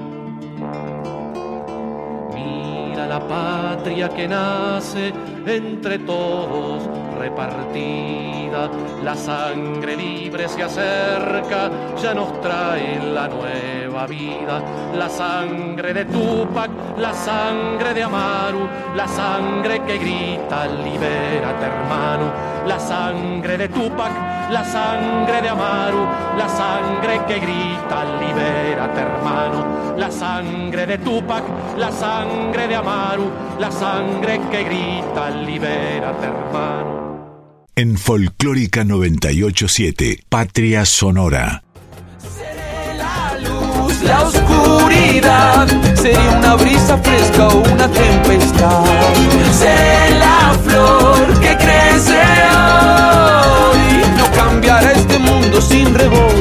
La patria que nace entre todos repartida, la sangre libre se acerca, ya nos trae la nueva la sangre de Tupac, la sangre de Amaru, la sangre que grita, libérate hermano, la sangre de Tupac, la sangre de Amaru, la sangre que grita, libérate hermano, la sangre de Tupac, la sangre de Amaru, la sangre que grita, libérate hermano. En Folclórica 987, Patria Sonora. La oscuridad, sería una brisa fresca o una tempestad. Seré la flor que crece hoy, no cambiará este mundo sin revolución.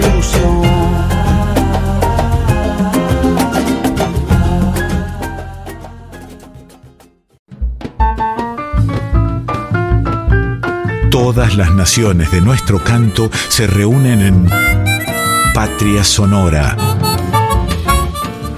Todas las naciones de nuestro canto se reúnen en Patria Sonora.